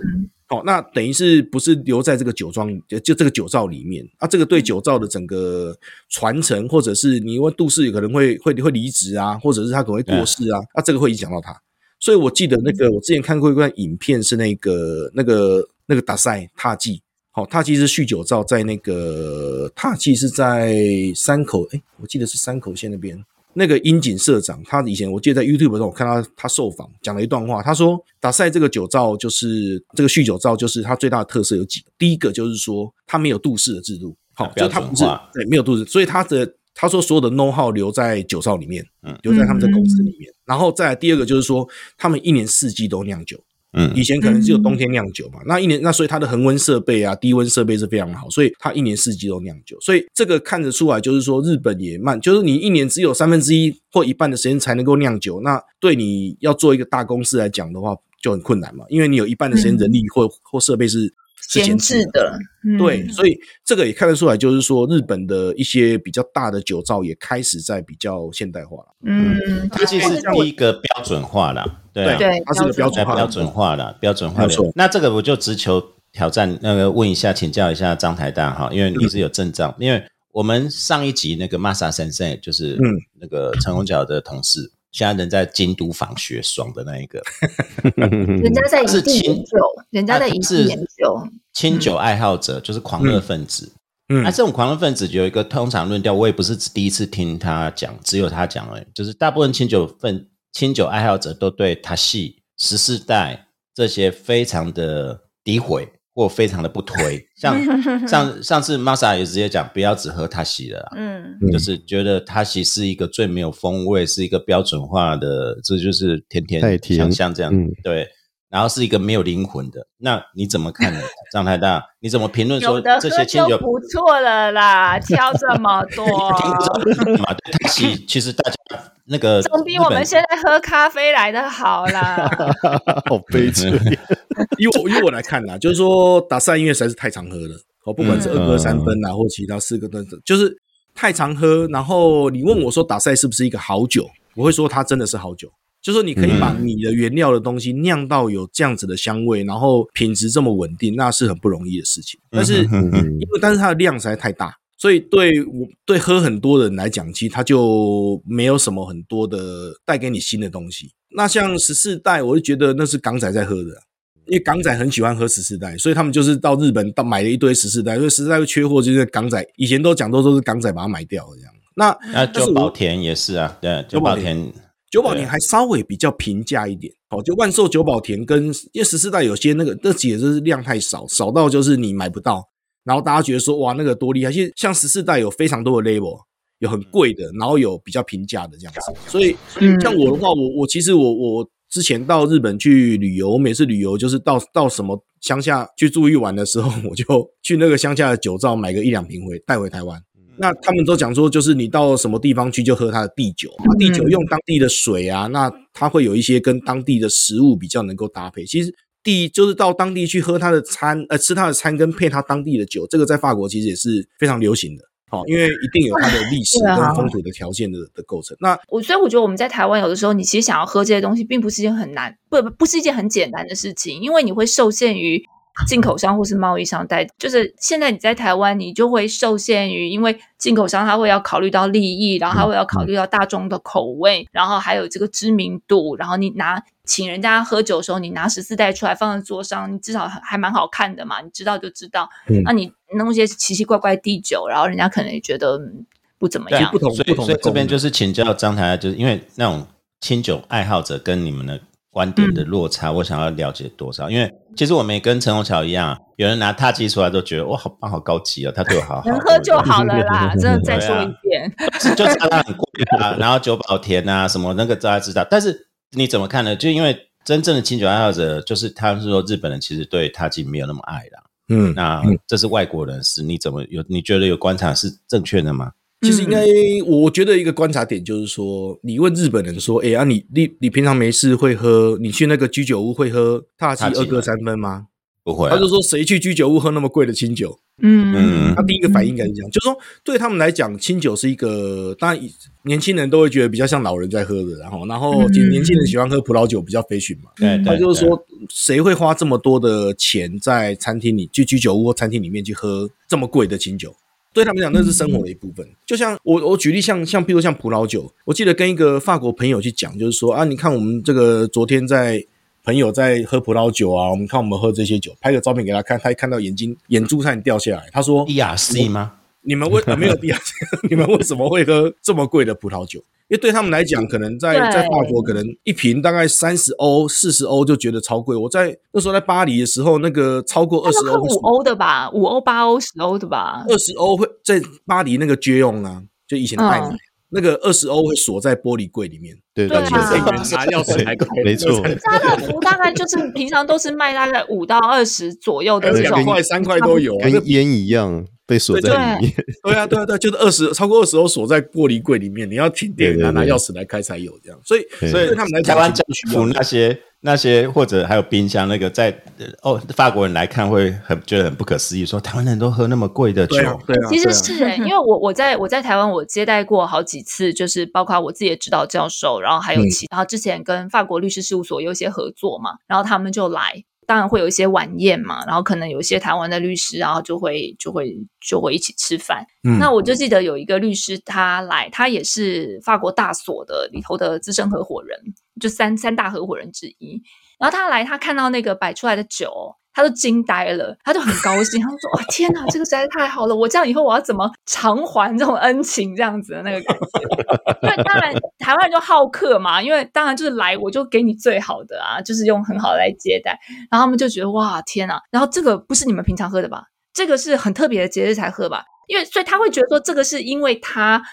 S5: 好，那等于是不是留在这个酒庄就就这个酒造里面？啊，这个对酒造的整个传承，或者是你因为杜氏可能会会会离职啊，或者是他可能会过世啊，啊，这个会影响到他。所以我记得那个我之前看过一段影片，是那个那个那个达赛踏记。好，踏记是酗酒造，在那个踏记是在山口，哎，我记得是山口县那边。那个樱井社长，他以前我记得在 YouTube 上我看他他受访讲了一段话，他说达赛这个酒造就是这个酗酒造，就是它最大的特色有几个，第一个就是说它没有度氏的制度，好，就它不是对没有度氏，所以它的他说所有的 know how 留在酒造里面，嗯，留在他们的公司里面。然后再第二个就是说，他们一年四季都酿酒。嗯，以前可能只有冬天酿酒嘛，那一年那所以它的恒温设备啊、低温设备是非常好，所以它一年四季都酿酒，所以这个看得出来，就是说日本也慢，就是你一年只有三分之一或一半的时间才能够酿酒，那对你要做一个大公司来讲的话就很困难嘛，因为你有一半的时间人力或或设备是。
S1: 闲置的，
S5: 对，所以这个也看得出来，就是说日本的一些比较大的酒造也开始在比较现代化了。
S1: 嗯，
S3: 它其实是第一个标准化了，对
S1: 对，
S5: 它是个标准化、
S3: 标准化了、标准化的。那这个我就直求挑战，那个问一下，请教一下张台大哈，因为你是有证照，因为我们上一集那个 Masa 先生就是嗯那个陈红角的同事。现在人在京都访学，爽的那一个，
S1: 人家在是清酒，人家在是研究
S3: 清酒爱好者，就是狂热分子。嗯，那这种狂热分子有一个通常论调，我也不是第一次听他讲，只有他讲了，就是大部分清酒分清酒爱好者都对他系十四代这些非常的诋毁。或非常的不推，像上上次 Masa 也直接讲，不要只喝他喜的啦，嗯，就是觉得他喜是一个最没有风味，是一个标准化的，这就是甜甜香香这样，对，然后是一个没有灵魂的，那你怎么看呢？张太大，你怎么评论说这些清酒
S1: 不错了啦，挑这么多，
S3: 其实大家。那个
S1: 总比我们现在喝咖啡来的好啦。
S2: 好悲催。
S5: 以我以我来看啦，就是说打赛因为实在是太常喝了，哦，不管是二哥三分啊，或其他四个等等，就是太常喝。然后你问我说打赛是不是一个好酒，我会说它真的是好酒。就是说你可以把你的原料的东西酿到有这样子的香味，然后品质这么稳定，那是很不容易的事情。但是因为但是它的量实在太大。所以对我对喝很多的人来讲，其实它就没有什么很多的带给你新的东西。那像十四代，我就觉得那是港仔在喝的，因为港仔很喜欢喝十四代，所以他们就是到日本到买了一堆十四代，因为十四代会缺货，就是港仔以前都讲都都是港仔把它买掉这样。那
S3: 那九宝田也是啊，对，九宝田
S5: 九宝田还稍微比较平价一点。哦，就万寿九宝田跟因为十四代有些那个那几就是量太少，少到就是你买不到。然后大家觉得说哇，那个多厉害！其实像十四代有非常多的 label，有很贵的，然后有比较平价的这样子。所以像我的话，我我其实我我之前到日本去旅游，我每次旅游就是到到什么乡下去住一晚的时候，我就去那个乡下的酒造买个一两瓶回带回台湾。那他们都讲说，就是你到什么地方去就喝它的地酒，地酒用当地的水啊，那它会有一些跟当地的食物比较能够搭配。其实。第一就是到当地去喝他的餐，呃，吃他的餐跟配他当地的酒，这个在法国其实也是非常流行的。好，因为一定有它的历史跟风土的条件的的构成。那
S1: 我所以我觉得我们在台湾有的时候，你其实想要喝这些东西，并不是一件很难，不不是一件很简单的事情，因为你会受限于。进口商或是贸易商带，就是现在你在台湾，你就会受限于，因为进口商他会要考虑到利益，然后他会要考虑到大众的口味，然后还有这个知名度，然后你拿请人家喝酒的时候，你拿十四袋出来放在桌上，你至少还蛮好看的嘛，你知道就知道。那你弄一些奇奇怪怪地酒，然后人家可能也觉得不怎么样。
S5: 不同，所
S3: 以所以这边就是请教张台，就是因为那种清酒爱好者跟你们的。观点的落差，我想要了解多少？因为其实我们也跟陈宏桥一样，有人拿踏机出来都觉得哇，好棒，好高级哦，他对我好 好，
S1: 能喝就好了啦。真的再说一遍，
S3: 就差他很贵啊。然后九宝田啊，什么那个大家知道，但是你怎么看呢？就因为真正的清酒爱好者，就是他们是说日本人其实对踏机没有那么爱啦。嗯，那这是外国人是，你怎么有？你觉得有观察是正确的吗？
S5: 其实应该，我觉得一个观察点就是说，你问日本人说：“哎啊，你你你平常没事会喝？你去那个居酒屋会喝踏七二哥三分吗？”
S3: 不会。
S5: 他就说：“谁去居酒屋喝那么贵的清酒？嗯嗯，他第一个反应应该是这样，就是说对他们来讲，清酒是一个，当然年轻人都会觉得比较像老人在喝的，然后然后年轻人喜欢喝葡萄酒比较 fashion 嘛。
S3: 对，
S5: 他就是说，谁会花这么多的钱在餐厅里，去居酒屋或餐厅里面去喝这么贵的清酒？对他们讲，那是生活的一部分。就像我我举例，像像比如像葡萄酒，我记得跟一个法国朋友去讲，就是说啊，你看我们这个昨天在。朋友在喝葡萄酒啊，我们看我们喝这些酒，拍个照片给他看，他一看到眼睛眼珠差点掉下来。他说
S3: ：“DRC 吗？
S5: 你们为没有 DRC？你们为什么会喝这么贵的葡萄酒？因为对他们来讲，可能在在法国，可能一瓶大概三十欧、四十欧就觉得超贵。我在那时候在巴黎的时候，那个超过二十欧，
S1: 五欧的吧，五欧、八欧、十欧的吧，
S5: 二十欧会在巴黎那个绝用啊，就以前的爱买。那个二十欧会锁在玻璃柜里面，
S2: 对对对，
S5: 拿钥匙来开，
S2: 没错。
S1: 家乐福大概就是平常都是卖大概五到二十左右的，
S5: 两块三块都有，
S2: 跟烟一样被锁在里面。
S5: 对啊，对啊，对，就是二十超过二十欧锁在玻璃柜里面，你要停电拿拿钥匙来开才有这样。所以，所以他们来
S3: 台湾
S5: 政
S3: 府那些。那些或者还有冰箱那个，在哦法国人来看会很觉得很不可思议，说台湾人都喝那么贵的酒，
S5: 对啊，
S1: 其实是哎，因为我我在我在台湾我接待过好几次，就是包括我自己的指导教授，然后还有其然后之前跟法国律师事务所有一些合作嘛，然后他们就来，当然会有一些晚宴嘛，然后可能有一些台湾的律师，然后就会就会就会一起吃饭。那我就记得有一个律师他来，他也是法国大所的里头的资深合伙人。就三三大合伙人之一，然后他来，他看到那个摆出来的酒，他都惊呆了，他就很高兴，他说：“哇，天哪，这个实在是太好了！我这样以后我要怎么偿还这种恩情？这样子的那个感觉。”因为当然台湾人就好客嘛，因为当然就是来我就给你最好的啊，就是用很好的来接待。然后他们就觉得哇，天哪！然后这个不是你们平常喝的吧？这个是很特别的节日才喝吧？因为所以他会觉得说，这个是因为他。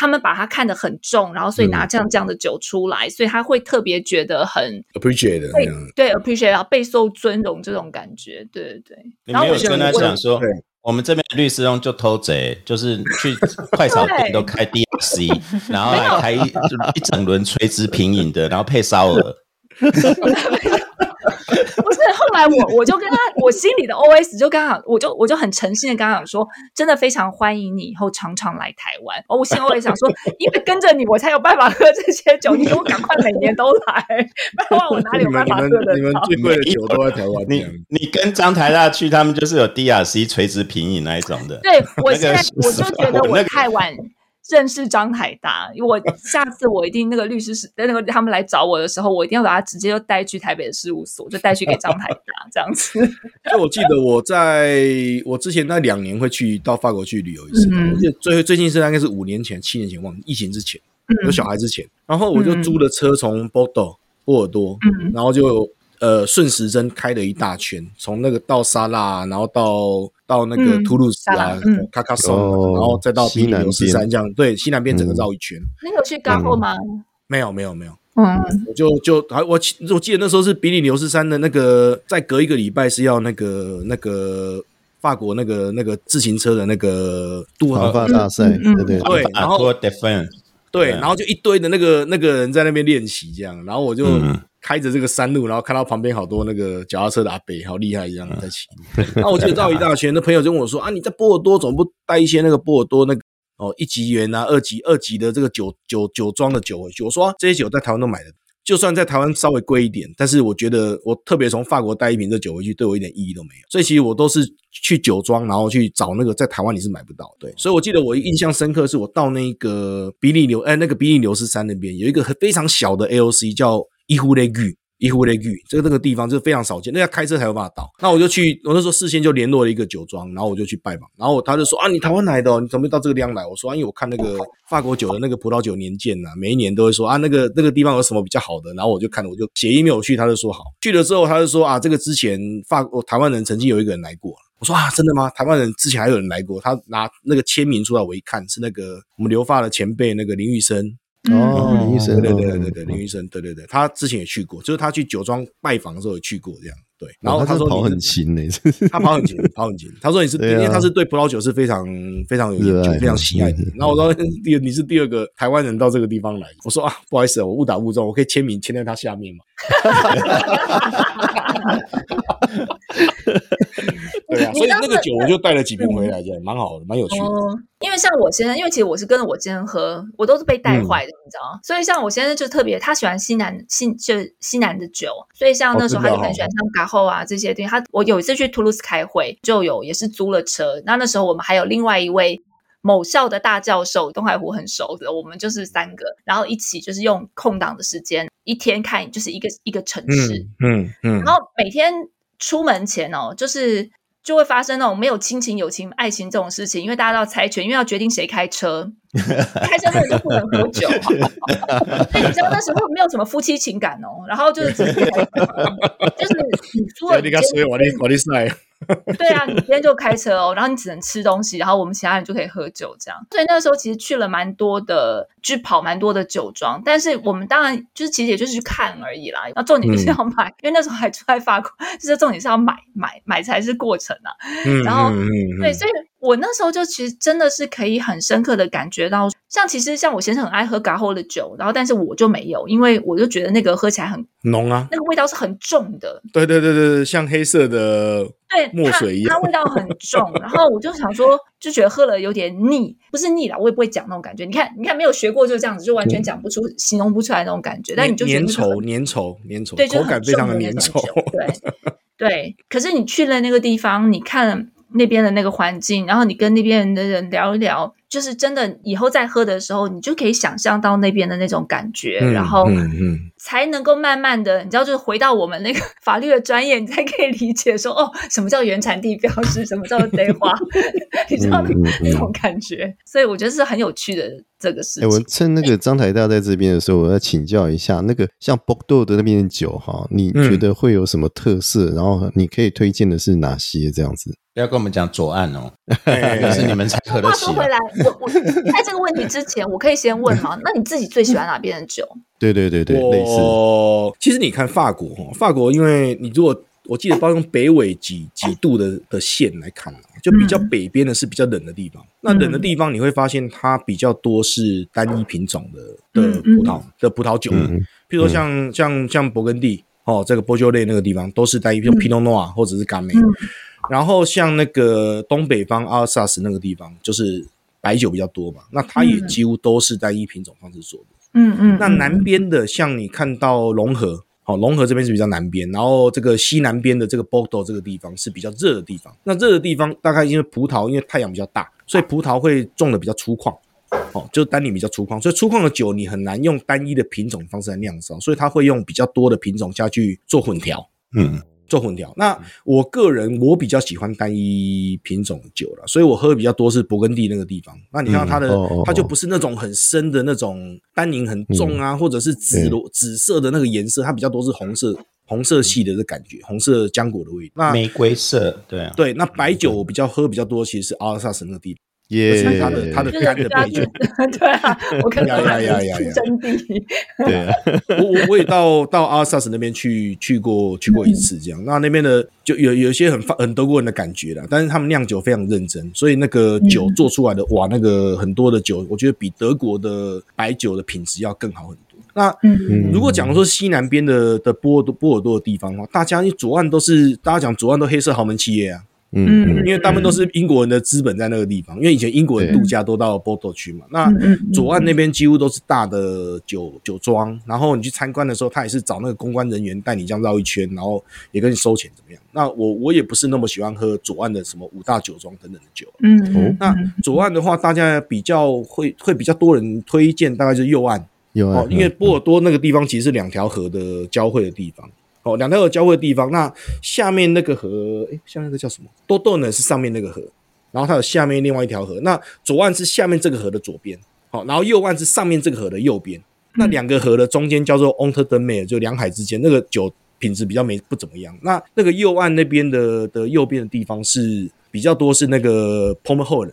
S1: 他们把它看得很重，然后所以拿这样这样的酒出来，所以他会特别觉得很
S5: appreciate，
S1: 对对 appreciate，要备受尊荣这种感觉，对对对。
S3: 然后我跟他讲说，我们这边律师用就偷贼，就是去快炒店都开 DRC，然后还开一整轮垂直平饮的，然后配烧鹅。
S1: 后来我 我就跟他，我心里的 O S 就刚好，我就我就很诚心的跟他讲说，真的非常欢迎你以后常常来台湾。哦我心里也想说，因为跟着你，我才有办法喝这些酒，你给我赶快每年都来，不然我哪里有办法喝的？
S5: 你们最贵的酒都在台湾。
S3: 你你跟张台大去，他们就是有 D R C 垂直平饮那一种的。
S1: 对我现在我就觉得我太晚。认识张台大，我 下次我一定那个律师是那个他们来找我的时候，我一定要把他直接就带去台北的事务所，就带去给张海达这样子。
S5: 就我记得我在我之前那两年会去到法国去旅游一次，我记得最最近是大概是五年前、七年前，忘疫情之前有小孩之前，然后我就租了车从波多波尔多，然后就。呃，顺时针开了一大圈，从那个到沙拉，然后到到那个图鲁斯啊，卡卡松，然后再到比利牛斯山，这样对西南边整个绕一圈。
S1: 你有去干过吗？
S5: 没有，没有，没有。嗯，我就就还我我记得那时候是比利牛斯山的那个，再隔一个礼拜是要那个那个法国那个那个自行车的那个
S2: 杜华发大赛，对对
S5: 对，然后对，然后就一堆的那个那个人在那边练习这样，然后我就。开着这个山路，然后看到旁边好多那个脚踏车的阿伯，好厉害一样在骑。那我记得绕一大圈，那朋友就问我说：“啊，你在波尔多怎么不带一些那个波尔多那个哦一级园啊、二级二级的这个酒酒酒庄的酒回去？”我说：“这些酒在台湾都买的，就算在台湾稍微贵一点，但是我觉得我特别从法国带一瓶这酒回去，对我一点意义都没有。所以其实我都是去酒庄，然后去找那个在台湾你是买不到。对，所以我记得我印象深刻是我到那个比利牛哎那个比利牛斯山那边有一个非常小的 AOC 叫。伊湖雷具，伊湖雷具，这个那个地方就是非常少见，那要开车才有办法到。那我就去，我那时候事先就联络了一个酒庄，然后我就去拜访，然后他就说啊，你台湾来的，你怎么到这个地方来？我说啊，因为我看那个法国酒的那个葡萄酒年鉴呐，每一年都会说啊，那个那个地方有什么比较好的，然后我就看了，我就写 email 去，他就说好。去了之后，他就说啊，这个之前法国台湾人曾经有一个人来过。我说啊，真的吗？台湾人之前还有人来过，他拿那个签名出来，我一看是那个我们留发的前辈那个林玉生。
S2: 哦，林医生，
S5: 对对对对对，林医生，对对对，他之前也去过，就是他去酒庄拜访的时候也去过这样，对。然后他说
S2: 跑很勤呢，
S5: 他跑很勤，跑很勤。他说你是，因为他是对葡萄酒是非常非常有研究、非常喜爱的。然后我说第你是第二个台湾人到这个地方来，我说啊，不好意思，我误打误撞，我可以签名签在他下面吗？对啊，所以那个酒我就带了几瓶回来，这样蛮好的，蛮有趣的。
S1: 因为像我先生，因为其实我是跟着我先生喝，我都是被带坏的，你知道吗所以像我先生就特别，他喜欢西南西就西南的酒，所以像那时候他就很喜欢像嘎后啊这些东西。他我有一次去图卢斯开会，就有也是租了车，那那时候我们还有另外一位某校的大教授，东海湖很熟的，我们就是三个，然后一起就是用空档的时间，一天看就是一个一个城市，
S5: 嗯嗯，
S1: 然后每天出门前哦，就是。就会发生那种没有亲情、友情、爱情这种事情，因为大家都要猜拳，因为要决定谁开车，开车的人就不能喝酒。那你知道那时候没有什么夫妻情感哦，然后就是 就是你说
S5: 你刚说我的我的赛。
S1: 对啊，你今天就开车哦，然后你只能吃东西，然后我们其他人就可以喝酒，这样。所以那个时候其实去了蛮多的，去跑蛮多的酒庄，但是我们当然就是其实也就是去看而已啦。那重点就是要买，因为那时候还住在法国，就是重点是要买买买才是过程啊。然后对，所以。我那时候就其实真的是可以很深刻的感觉到，像其实像我先生很爱喝嘎后的酒，然后但是我就没有，因为我就觉得那个喝起来很
S5: 浓啊，
S1: 那个味道是很重的。
S5: 对对对对对，像黑色的
S1: 对
S5: 墨水一样，
S1: 它味道很重。然后我就想说，就觉得喝了有点腻，不是腻了，我也不会讲那种感觉。你看，你看没有学过就这样子，就完全讲不出、形容不出来那种感觉。但你就
S5: 粘稠、粘稠、粘稠，
S1: 对，
S5: 口感非常的粘稠。
S1: 对对，可是你去了那个地方，你看。那边的那个环境，然后你跟那边的人聊一聊，就是真的以后再喝的时候，你就可以想象到那边的那种感觉，然后才能够慢慢的，你知道，就是回到我们那个 法律的专业，你才可以理解说，哦，什么叫原产地标识，什么叫对话，你知道 那种感觉，所以我觉得是很有趣的这个事情。
S2: 我趁那个张台大在这边的时候，我要请教一下，那个像波多的那边的酒哈，你觉得会有什么特色？然后你可以推荐的是哪些这样子？
S3: 不要跟我们讲左岸哦，就是你们才喝得起。
S1: 话说回来，我我在这个问题之前，我可以先问哈，那你自己最喜欢哪边的酒？
S2: 对对对对，类似。
S5: 其实你看法国哈，法国因为你如果我记得，包用北纬几几度的的线来看就比较北边的是比较冷的地方。那冷的地方你会发现它比较多是单一品种的的葡萄的葡萄酒，譬如说像像像勃艮第哦，这个波酒类那个地方都是单一品种，皮诺诺啊或者是甘梅。然后像那个东北方阿尔萨斯那个地方，就是白酒比较多嘛，那它也几乎都是单一品种方式做的。
S1: 嗯嗯。
S5: 那南边的，像你看到龙河，好，龙河这边是比较南边，然后这个西南边的这个波多这个地方是比较热的地方。那热的地方大概因为葡萄，因为太阳比较大，所以葡萄会种的比较粗犷，哦，就单宁比较粗犷，所以粗犷的酒你很难用单一的品种方式来酿造，所以它会用比较多的品种下去做混调。嗯。做混调，那我个人我比较喜欢单一品种酒了，所以我喝的比较多是勃艮第那个地方。那你看它的，它就不是那种很深的那种单宁很重啊，或者是紫罗紫色的那个颜色，它比较多是红色红色系的这感觉，红色浆果的味道。那
S3: 玫瑰色，对啊，
S5: 对。那白酒我比较喝比较多，其实是阿尔萨斯那个地方。
S2: 耶，
S5: 他的他的干的白酒，
S1: 对啊，我看到呀呀呀呀，真谛，
S2: 对啊，
S5: 我我我也到到阿萨斯那边去去过去过一次，这样，那那边的就有有一些很很德国人的感觉了，但是他们酿酒非常认真，所以那个酒做出来的哇，那个很多的酒，我觉得比德国的白酒的品质要更好很多。那如果讲说西南边的的波多波尔多的地方的话，大家左岸都是大家讲左岸都黑色豪门企业啊。嗯，因为他们都是英国人的资本在那个地方，因为以前英国人度假都到波多区嘛。那左岸那边几乎都是大的酒酒庄，然后你去参观的时候，他也是找那个公关人员带你这样绕一圈，然后也跟你收钱怎么样？那我我也不是那么喜欢喝左岸的什么五大酒庄等等的酒。嗯，那左岸的话，大家比较会会比较多人推荐，大概就是右岸。
S2: 右岸，
S5: 因为波尔多那个地方其实是两条河的交汇的地方。哦，两条河交汇的地方，那下面那个河，哎，下面那个叫什么？多多呢是上面那个河，然后它有下面另外一条河。那左岸是下面这个河的左边，好，然后右岸是上面这个河的右边。那两个河的中间叫做 Onter d e m e r 就两海之间，那个酒品质比较没不怎么样。那那个右岸那边的的右边的地方是比较多是那个 Pommerhol。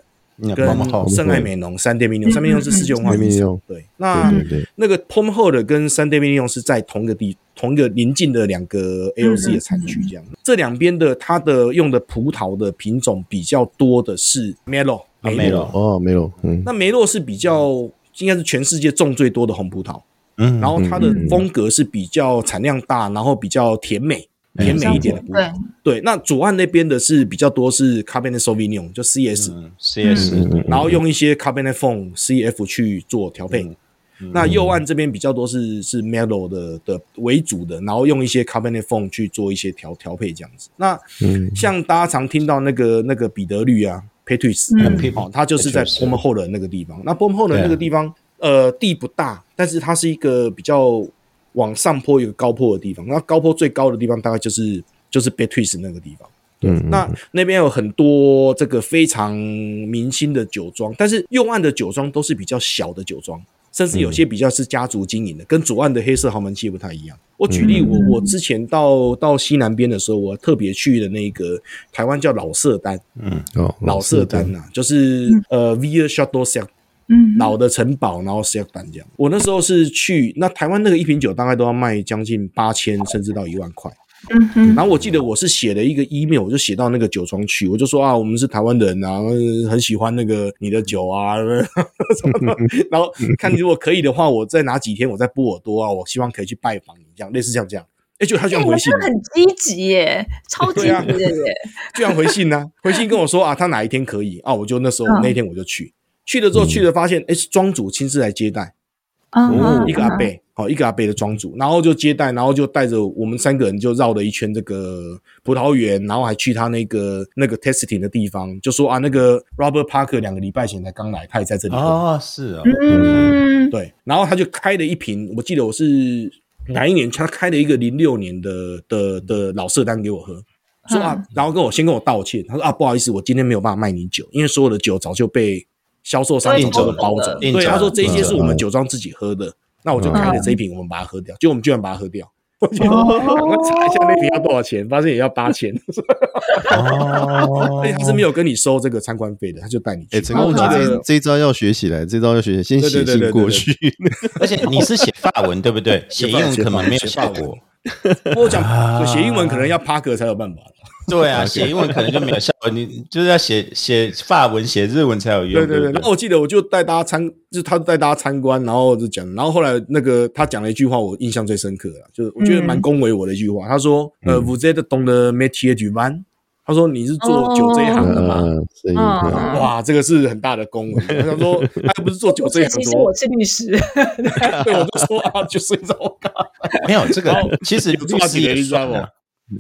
S5: 跟圣爱美浓、三 D 米用，三 D 米用是世界文化遗产。对，那那个 p o m e h o l 跟三 D 米用是在同一个地、同一个邻近的两个 AOC 的产区，这样。这两边的它的用的葡萄的品种比较多的是梅洛，
S3: 梅洛
S2: 哦，梅洛。嗯，
S5: 那梅洛是比较应该是全世界种最多的红葡萄。嗯，然后它的风格是比较产量大，然后比较甜美。甜美一点的葡萄。对，那左岸那边的是比较多是 Cabernet Sauvignon，就 CS，CS，然后用一些 Cabernet Franc CF 去做调配。那右岸这边比较多是是 Mellow 的的为主的，然后用一些 Cabernet Franc 去做一些调调配这样子。那像大家常听到那个那个彼得绿啊 p a t r i c e 哦，它就是在 b o m h o l 的那个地方。那 b o m h o l 的那个地方，呃，地不大，但是它是一个比较往上坡一个高坡的地方。那高坡最高的地方大概就是就是 b a t r i c e 那个地方。嗯，那那边有很多这个非常明星的酒庄，但是右岸的酒庄都是比较小的酒庄。甚至有些比较是家族经营的，跟左岸的黑色豪门企业不太一样。我举例，我我之前到到西南边的时候，我特别去的那个台湾叫老色丹，嗯，哦，老色丹呐，就是呃 v i a Chateau s 嗯，老的城堡，然后 s 丹这样。我那时候是去那台湾那个一瓶酒大概都要卖将近八千，甚至到一万块。嗯哼，然后我记得我是写了一个 email，我就写到那个酒庄去，我就说啊，我们是台湾人啊，很喜欢那个你的酒啊，什么然后看如果可以的话，我再拿几天，我在波尔多啊，我希望可以去拜访你，这样类似像这样。哎，就他居然回信，
S1: 很积极耶，超积极的耶，
S5: 居然回信呢，回信跟我说啊，他哪一天可以啊，我就那时候那天我就去，去了之后去了发现，哎，庄主亲自来接待，哦，一个阿伯。好，一个阿贝的庄主，然后就接待，然后就带着我们三个人就绕了一圈这个葡萄园，然后还去他那个那个 testing 的地方，就说啊，那个 Robert Parker 两个礼拜前才刚来，他也在这里。
S3: 哦，是啊，
S5: 嗯，对，然后他就开了一瓶，我记得我是哪一年，他开了一个零六年的的的老色单给我喝，说啊，然后跟我先跟我道歉，他说啊，不好意思，我今天没有办法卖你酒，因为所有的酒早就被销售商从头包走，对，他说这些是我们酒庄自己喝的。那我就开了这一瓶，我们把它喝掉。结果我们居然把它喝掉。我就查一下那瓶要多少钱，发现也要八千。哦，他是没有跟你收这个参观费的，他就带你去。
S2: 哎，陈工，这这招要学起来，这招要学，先写信过去。
S3: 而且你是写法文对不对？写英文可能没有效果。
S5: 我讲写英文可能要 Parker 才有办法。
S3: 对啊，写英文可能就没有效果，你就是要写写法文、写日文才有用。对对对。
S5: 然后我记得我就带大家参，就他带大家参观，然后就讲，然后后来那个他讲了一句话，我印象最深刻了，就是我觉得蛮恭维我的一句话。他说：“呃，vous êtes dans le métier du vin。”他说：“你是做酒这一行的吗？”哇，这个是很大的恭维。他说：“他又不是做酒这一行。”
S1: 其实我是律师。
S5: 对，我就说啊，就是这种。
S3: 没有这个，其实律师也算我。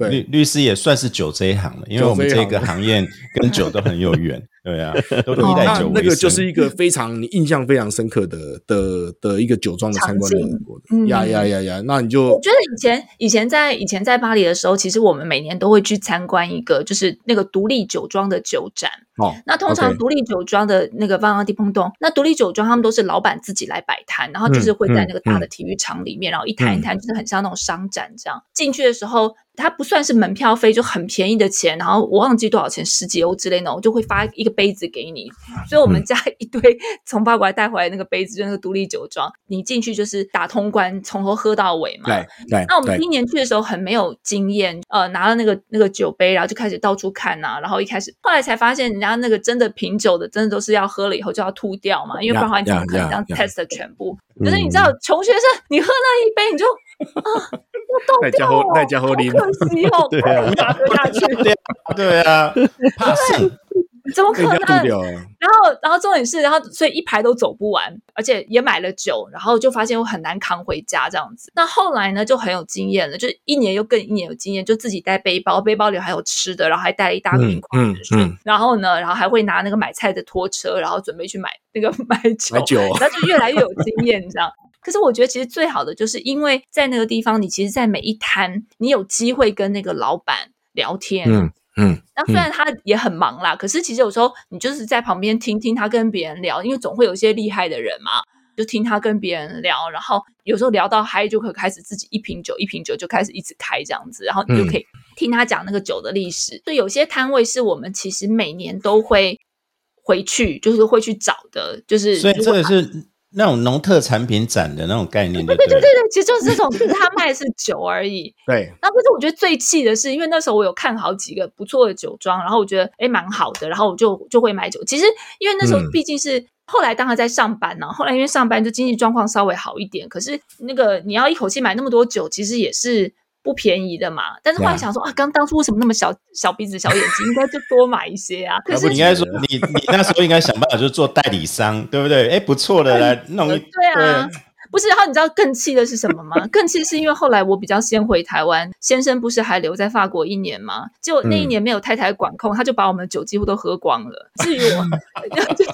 S3: 律律师也算是酒这一行了，因为我们这个行业跟酒都很有缘，对啊，都依赖酒。
S5: 那个就是一个非常你印象非常深刻的的的一个酒庄的参观的，呀呀呀呀！那你就
S1: 我觉得以前以前在以前在巴黎的时候，其实我们每年都会去参观一个，就是那个独立酒庄的酒展。哦，那通常独立酒庄的那个 v a n d i p o n d o n 那独立酒庄他们都是老板自己来摆摊，然后就是会在那个大的体育场里面，然后一摊一摊，就是很像那种商展这样。进去的时候，它不算是门票费，就很便宜的钱，然后我忘记多少钱，十几欧之类的，我就会发一个杯子给你。所以我们家一堆从法国带回来那个杯子，就那个独立酒庄，你进去就是打通关，从头喝到尾嘛。
S5: 对对。
S1: 那我们第一年去的时候很没有经验，呃，拿了那个那个酒杯，然后就开始到处看呐，然后一开始，后来才发现人家。那个真的品酒的，真的都是要喝了以后就要吐掉嘛，因为不然你怎么可能这样 test 全部？可是你知道，穷学生你喝那一杯你就啊，要倒掉哦，可惜哦，对啊，无法喝下去，
S3: 对啊，怕死。
S1: 怎么可能？然后，然后重点是，然后所以一排都走不完，而且也买了酒，然后就发现我很难扛回家这样子。那后来呢，就很有经验了，就一年又更一年有经验，就自己带背包，背包里还有吃的，然后还带了一大瓶矿泉水。然后呢，然后还会拿那个买菜的拖车，然后准备去买那个 买酒，
S5: 买酒，
S1: 那就越来越有经验，你知道。可是我觉得其实最好的就是因为在那个地方，你其实，在每一摊，你有机会跟那个老板聊天。嗯。嗯，那虽然他也很忙啦，可是其实有时候你就是在旁边听听他跟别人聊，因为总会有一些厉害的人嘛，就听他跟别人聊，然后有时候聊到嗨，就可开始自己一瓶酒一瓶酒就开始一直开这样子，然后你就可以听他讲那个酒的历史。所以有些摊位是我们其实每年都会回去，就是会去找的，就是
S3: 所以这个是。那种农特产品展的那种概念，对
S1: 对对对对，其实就是这种，只是他卖的是酒而已。
S5: 对。
S1: 那可是我觉得最气的是，因为那时候我有看好几个不错的酒庄，然后我觉得哎蛮好的，然后我就就会买酒。其实因为那时候毕竟是后来当然在上班呢，后来因为上班就经济状况稍微好一点，可是那个你要一口气买那么多酒，其实也是。不便宜的嘛。但是后来想说啊，刚当初为什么那么小小鼻子小眼睛，应该就多买一些啊。可是你
S3: 应该说你你那时候应该想办法就做代理商，对不对？哎，不错的来弄一
S1: 对啊。不是，然后你知道更气的是什么吗？更气是因为后来我比较先回台湾，先生不是还留在法国一年吗？就那一年没有太太管控，他就把我们的酒几乎都喝光了。至于我，就是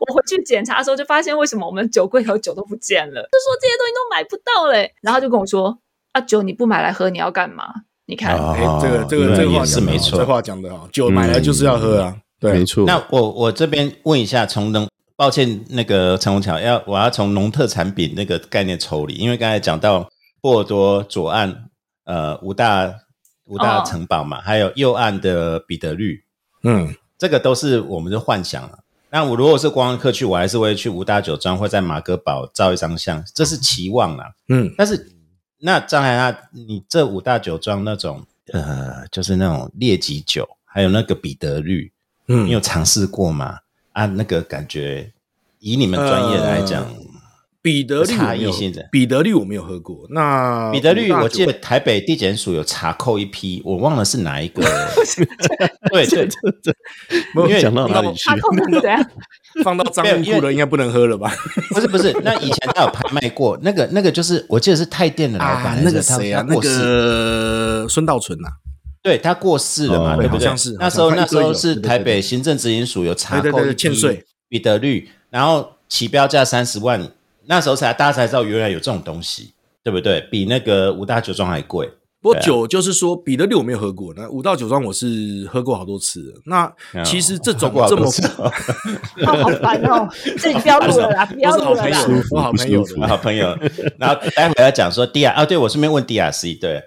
S1: 我回去检查的时候，就发现为什么我们酒柜头酒都不见了，就说这些东西都买不到嘞。然后就跟我说：“啊，酒你不买来喝，你要干嘛？你看，
S5: 这个这个这个话
S3: 是没错，
S5: 这话讲的好，酒买来就是要喝啊，对，
S2: 没错。
S3: 那我我这边问一下，从能。抱歉，那个陈虹桥要我要从农特产品那个概念抽离，因为刚才讲到波尔多左岸呃五大五大城堡嘛，还有右岸的彼得绿，嗯，这个都是我们的幻想了。那我如果是观光客去，我还是会去五大酒庄或在马格堡照一张相，这是期望啊。嗯，但是那张海啊，你这五大酒庄那种呃，就是那种劣级酒，还有那个彼得绿，嗯，你有尝试过吗？啊，那个感觉，以你们专业来讲，
S5: 彼得绿
S3: 差异性的
S5: 彼得绿我没有喝过。那
S3: 彼得绿，我记得台北地检署有查扣一批，我忘了是哪一个。对对对，
S2: 因为讲到哪里去？
S5: 放到脏库的应该不能喝了吧？
S3: 不是不是，那以前他有拍卖过，那 个那个就是我记得是泰店的老板，
S5: 那个谁啊？那个孙道存呐。
S3: 对他过世了嘛？对不对？那时候那时候是台北行政执行署有查扣
S5: 欠税
S3: 彼得绿，然后起标价三十万，那时候才大家才知道原来有这种东西，对不对？比那个五大酒庄还贵。
S5: 不过酒就是说彼得六我没有喝过，那五大酒庄我是喝过好多次。那其实这种这么
S1: 好烦哦，这你不要录了啦，不要录了啦。
S5: 我好朋友，
S3: 好朋友。然后待会要讲说 D R 啊，对我顺便问 D R C 对。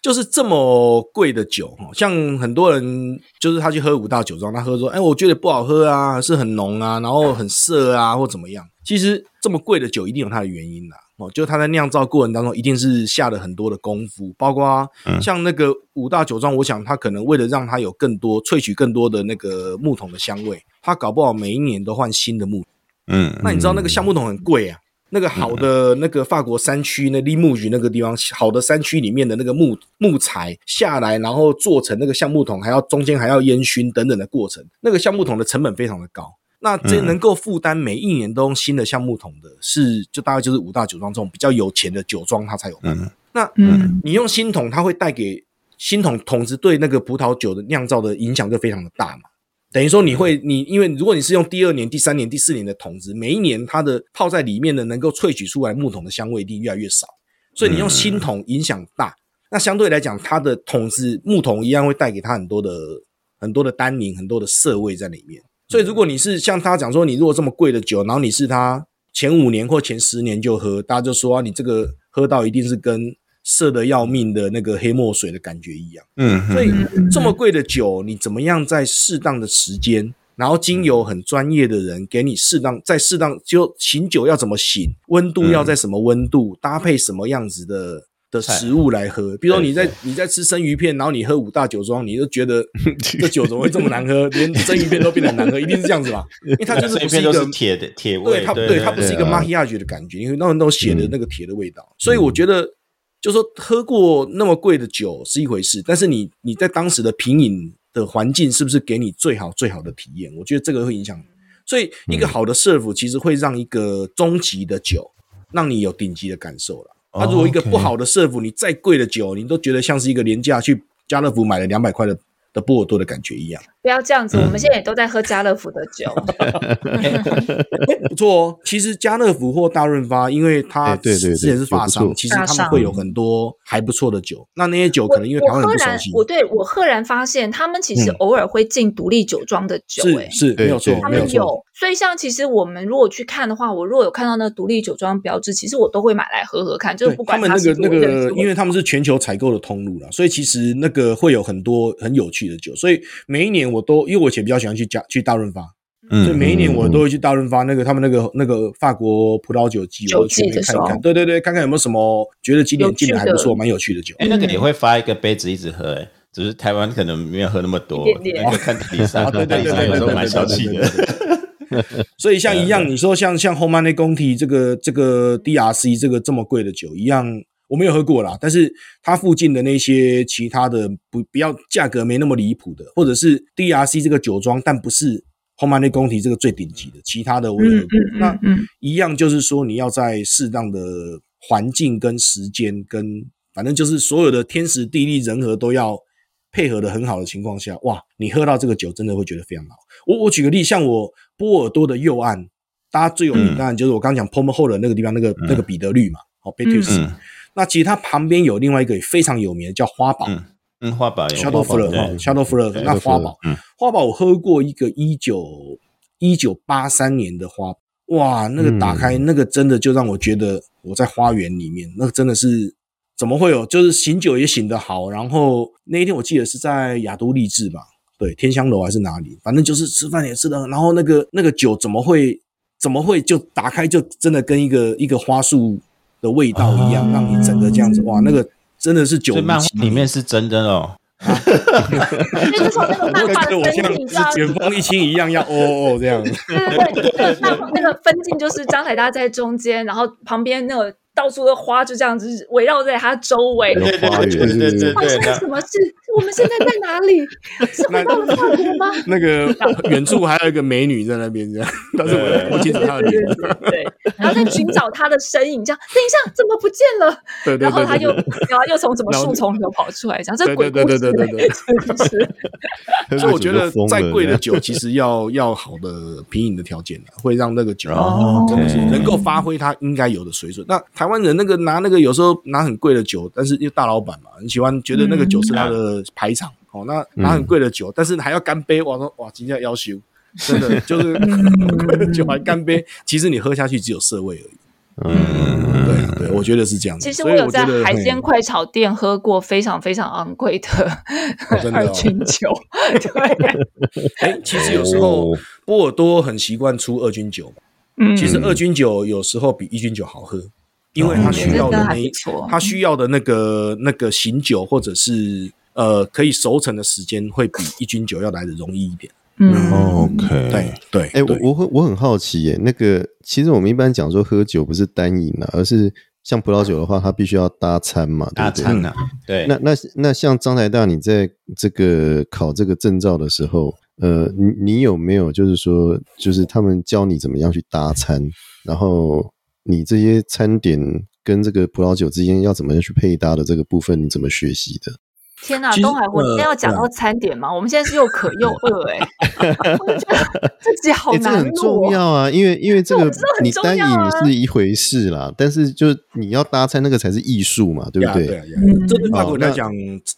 S5: 就是这么贵的酒，像很多人就是他去喝五大酒庄，他喝说，哎，我觉得不好喝啊，是很浓啊，然后很涩啊，或怎么样。其实这么贵的酒一定有它的原因啦，哦，就他在酿造过程当中一定是下了很多的功夫，包括像那个五大酒庄，我想他可能为了让它有更多萃取更多的那个木桶的香味，他搞不好每一年都换新的木。嗯，那你知道那个橡木桶很贵啊。那个好的那个法国山区那立木局那个地方，好的山区里面的那个木木材下来，然后做成那个橡木桶，还要中间还要烟熏等等的过程，那个橡木桶的成本非常的高。那这能够负担每一年都用新的橡木桶的，是就大概就是五大酒庄这种比较有钱的酒庄，它才有。嗯，那嗯，你用新桶，它会带给新桶桶子对那个葡萄酒的酿造的影响就非常的大嘛。等于说你会你因为如果你是用第二年、第三年、第四年的桶子，每一年它的泡在里面的能够萃取出来木桶的香味一定越来越少，所以你用新桶影响大。那相对来讲，它的桶子木桶一样会带给它很多的很多的单宁、很多的涩味在里面。所以如果你是像他讲说，你如果这么贵的酒，然后你是他前五年或前十年就喝，大家就说你这个喝到一定是跟。涩的要命的那个黑墨水的感觉一样，嗯，所以这么贵的酒，你怎么样在适当的时间，然后经由很专业的人给你适当在适当就醒酒要怎么醒，温度要在什么温度，搭配什么样子的的食物来喝。比如说你在你在吃生鱼片，然后你喝五大酒庄，你就觉得 这酒怎么会这么难喝，连生鱼片都变得难喝，一定是这样子吧？因为它就是不是一个
S3: 铁的铁味，
S5: 对它对它不是一个 m a h i a g e 的感觉，因为那种都写的那个铁的味道，所以我觉得。就说喝过那么贵的酒是一回事，但是你你在当时的品饮的环境是不是给你最好最好的体验？我觉得这个会影响。所以一个好的 serve 其实会让一个中级的酒让你有顶级的感受了。那如果一个不好的 serve，你再贵的酒，你都觉得像是一个廉价去家乐福买了两百块的。的波尔多的感觉一样，
S1: 不要这样子。我们现在也都在喝家乐福的酒，
S5: 不错哦。其实家乐福或大润发，因为它之前是发商，其实他们会有很多还不错的酒。那那些酒可能因为台湾人不熟悉，
S1: 我对我赫然发现，他们其实偶尔会进独立酒庄的酒，
S5: 是是没有错，
S1: 他们有。所以像其实我们如果去看的话，我如果有看到那独立酒庄标志，其实我都会买来喝喝看。就是不管
S5: 他们那个那个，因为他们是全球采购的通路了，所以其实那个会有很多很有趣的酒。所以每一年我都，因为我以前比较喜欢去加去大润发，所以每一年我都会去大润发那个他们那个那个法国葡萄酒季，我去看一看。对对对，看看有没有什么觉得今年进的还不错、蛮有趣的酒。
S3: 哎，那个也会发一个杯子一直喝，哎，只是台湾可能没有喝那么多。那个看第三，对对对，有时候蛮小气的。
S5: 所以像一样，你说像像 Home Money 工体这个这个 DRC 这个这么贵的酒一样，我没有喝过啦，但是它附近的那些其他的不不要价格没那么离谱的，或者是 DRC 这个酒庄，但不是 Home n 工体这个最顶级的，其他的我有喝过。那一样就是说，你要在适当的环境跟时间跟反正就是所有的天时地利人和都要配合的很好的情况下，哇，你喝到这个酒真的会觉得非常好。我我举个例，像我波尔多的右岸，大家最有名当然就是我刚讲 p o m e h o l 那个地方那个那个彼得绿嘛，好 b e t u s 那其实它旁边有另外一个非常有名的叫花宝，
S3: 嗯，花宝
S5: a d o w f l 哈，Shadowflower，那花宝，花宝我喝过一个一九一九八三年的花，哇，那个打开那个真的就让我觉得我在花园里面，那个真的是怎么会有？就是醒酒也醒得好，然后那一天我记得是在雅都丽致吧，对，天香楼还是哪里，反正就是吃饭也吃的，然后那个那个酒怎么会怎么会就打开就真的跟一个一个花束。的味道一样，让你整个这样子哇，那个真的是酒。
S3: 漫画里面是真的哦。
S1: 就是从那个漫画的分镜，
S5: 像卷风一清一样，要哦哦这样。
S1: 对对对，那那个分镜就是张海大在中间，然后旁边那个。到处的花就这样子围绕在它周围，
S3: 对对对对对
S1: 发生了什么事？我们现在在哪里？是回到了法国吗？
S5: 那个远处还有一个美女在那边，这样，但是我不清楚她的脸。
S1: 对，然后在寻找她的身影，这样，等一下怎么不见了？
S5: 对对
S1: 对，然后他又，然后又从什么树丛里头跑出来，这样，这鬼故事，对对对
S5: 对。所以我觉得，再贵的酒，其实要要好的品饮的条件，会让那个酒真的是能够发挥它应该有的水准。那台湾人那个拿那个有时候拿很贵的酒，但是因为大老板嘛，很喜欢觉得那个酒是他的排场哦。那拿很贵的酒，但是还要干杯，哇说哇，今天要求真的就是 贵的酒还干杯，其实你喝下去只有涩味而已。嗯，对对，我觉得是这样子。
S1: 其实我有在海鲜快炒店喝过非常非常昂贵的二军酒。对，
S5: 哎，其实有时候波尔多很习惯出二军酒，嗯，其实二军酒有时候比一军酒好喝。因为他需要的那，他需要的那个那个醒酒或者是呃可以熟成的时间，会比一斤酒要来的容易一点。
S2: 嗯，OK，
S5: 对对。
S2: 哎，我我很我很好奇耶，那个其实我们一般讲说喝酒不是单饮啊，而是像葡萄酒的话，它必须要搭餐嘛，
S3: 搭餐啊。对。
S2: 那那那像张台大，你在这个考这个证照的时候，呃，你你有没有就是说，就是他们教你怎么样去搭餐，然后？你这些餐点跟这个葡萄酒之间要怎么样去配搭的这个部分，你怎么学习的？
S1: 天哪，东海，我今天要讲到餐点吗？我们现在是又渴又 饿，哎，我觉得自己好难
S2: 这很重要啊，因为 因为这个你单饮是一回事啦，但是就你要搭餐那个才是艺术嘛，对不对？
S5: 对，这对外国来讲，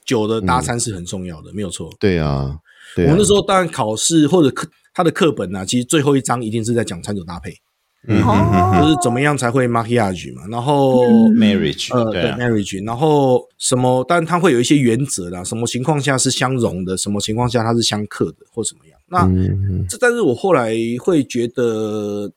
S5: 酒的搭餐是很重要的，没有错。
S2: 对啊，
S5: 我们那时候当然考试或者课他的课本呢，其实最后一章一定是在讲餐酒搭配。嗯，就是怎么样才会 marriage 嘛，然后
S3: marriage，
S5: 呃，对 marriage，然后什么，但它会有一些原则啦，什么情况下是相容的，什么情况下它是相克的，或怎么样？那这，但是我后来会觉得，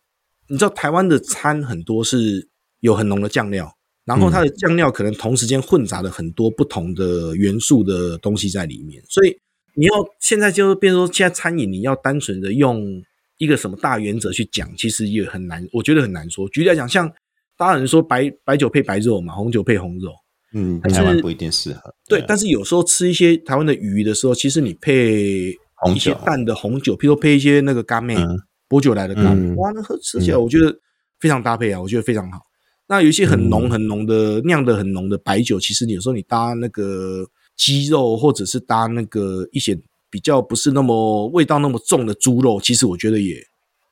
S5: 你知道台湾的餐很多是有很浓的酱料，然后它的酱料可能同时间混杂了很多不同的元素的东西在里面，所以你要现在就是变说，现在餐饮你要单纯的用。一个什么大原则去讲，其实也很难，我觉得很难说。举例来讲，像大家人说白白酒配白肉嘛，红酒配红肉，
S3: 嗯，台湾不一定适合。
S5: 对，但是有时候吃一些台湾的鱼的时候，其实你配一些淡的红酒，譬如说配一些那个干妹薄酒来的干妹，哇，那喝吃起来我觉得非常搭配啊，我觉得非常好。那有一些很浓很浓的酿的很浓的白酒，其实有时候你搭那个鸡肉，或者是搭那个一些。比较不是那么味道那么重的猪肉，其实我觉得也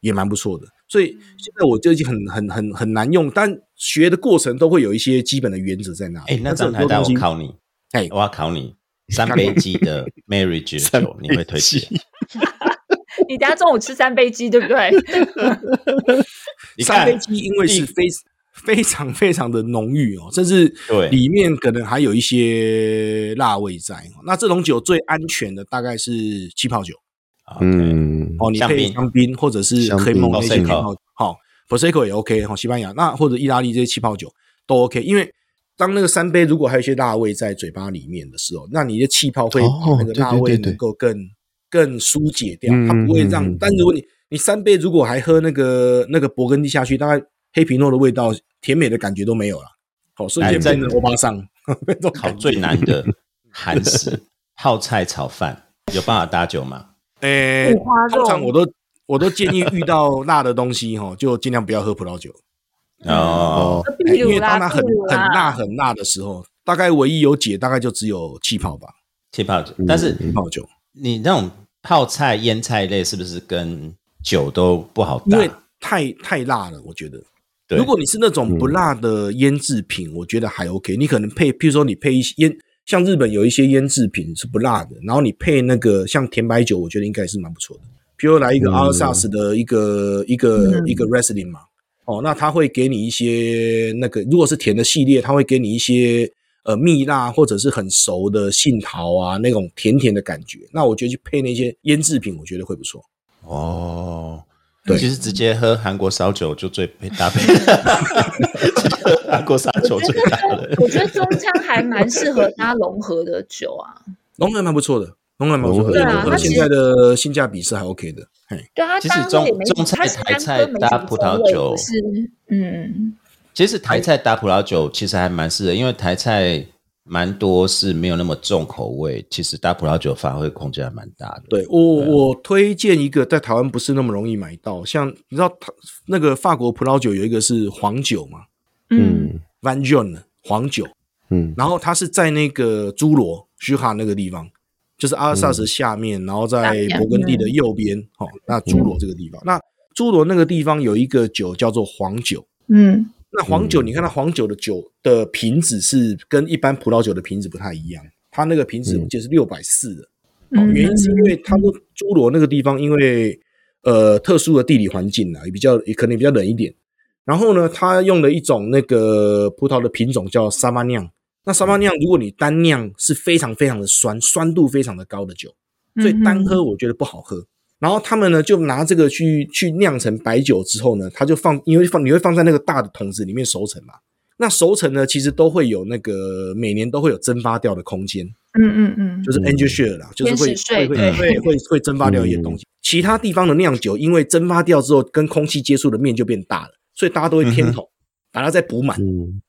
S5: 也蛮不错的。所以现在我就已经很很很很难用，但学的过程都会有一些基本的原则在那。
S3: 哎，那张台大我考你，哎，我要考你，三杯鸡的 marriage 酒你会推荐？
S1: 你等下中午吃三杯鸡对不对？
S5: 三杯鸡因为是非。非常非常的浓郁哦，甚至里面可能还有一些辣味在。那这种酒最安全的大概是气泡酒，嗯，哦，你可以香槟或者是黑蒙那些气泡，好，Prosecco 也 OK 哈，西班牙。那或者意大利这些气泡酒都 OK，因为当那个三杯如果还有一些辣味在嘴巴里面的时候，那你的气泡会把那个辣味能够更更疏解掉，它不会让。但如果你你三杯如果还喝那个那个勃艮第下去，大概黑皮诺的味道。甜美的感觉都没有了，哦，瞬间变成欧巴桑。
S3: 考最难的韩式泡菜炒饭，有办法搭酒吗？
S5: 诶，通常我都我都建议遇到辣的东西哈，就尽量不要喝葡萄酒
S3: 哦，
S5: 因为当它很很辣很辣的时候，大概唯一有解大概就只有气泡吧，
S3: 气泡酒。但是
S5: 气泡酒，
S3: 你那种泡菜腌菜类是不是跟酒都不好搭？
S5: 因为太太辣了，我觉得。如果你是那种不辣的腌制品，我觉得还 OK。你可能配，譬如说你配一些腌，像日本有一些腌制品是不辣的，然后你配那个像甜白酒，我觉得应该是蛮不错的。譬如来一个阿尔萨斯的一个一个一个 wrestling 嘛，哦，那他会给你一些那个，如果是甜的系列，他会给你一些呃蜜蜡或者是很熟的杏桃啊那种甜甜的感觉。那我觉得去配那些腌制品，我觉得会不错。
S3: 哦。对，其实直接喝韩国烧酒就最配搭配了。韩国烧酒最搭的，
S1: 我觉得中枪还蛮适合搭融合的酒啊。
S5: 融合蛮不错的，融合蛮不错的。对啊，它现在的性价比是还 OK 的。
S1: 对啊，
S3: 其实中中菜台菜搭葡萄酒
S1: 是嗯，
S3: 其实台菜搭葡萄酒其实还蛮适合，因为台菜。蛮多是没有那么重口味，其实搭葡萄酒发挥空间还蛮大的。
S5: 对我，我推荐一个在台湾不是那么容易买到，像你知道，那个法国葡萄酒有一个是黄酒嘛，
S1: 嗯
S5: ，Van Jon 黄酒，
S2: 嗯，
S5: 然后它是在那个侏罗徐哈那个地方，就是阿尔萨斯下面，然后在勃艮第的右边，哦，那侏罗这个地方，那侏罗那个地方有一个酒叫做黄酒，
S1: 嗯。
S5: 那黄酒，你看它黄酒的酒的瓶子是跟一般葡萄酒的瓶子不太一样，它那个瓶子我记得是六百四的，原因是因为它的侏罗那个地方，因为呃特殊的地理环境啊，也比较也可能比较冷一点。然后呢，它用了一种那个葡萄的品种叫沙巴酿。那沙巴酿，如果你单酿是非常非常的酸，酸度非常的高的酒，所以单喝我觉得不好喝。然后他们呢，就拿这个去去酿成白酒之后呢，他就放，因为放你会放在那个大的桶子里面熟成嘛。那熟成呢，其实都会有那个每年都会有蒸发掉的空间。
S1: 嗯嗯嗯，
S5: 就是 angel share 啦，就是会会会会会会蒸发掉一些东西。其他地方的酿酒，因为蒸发掉之后跟空气接触的面就变大了，所以大家都会添桶，把它再补满。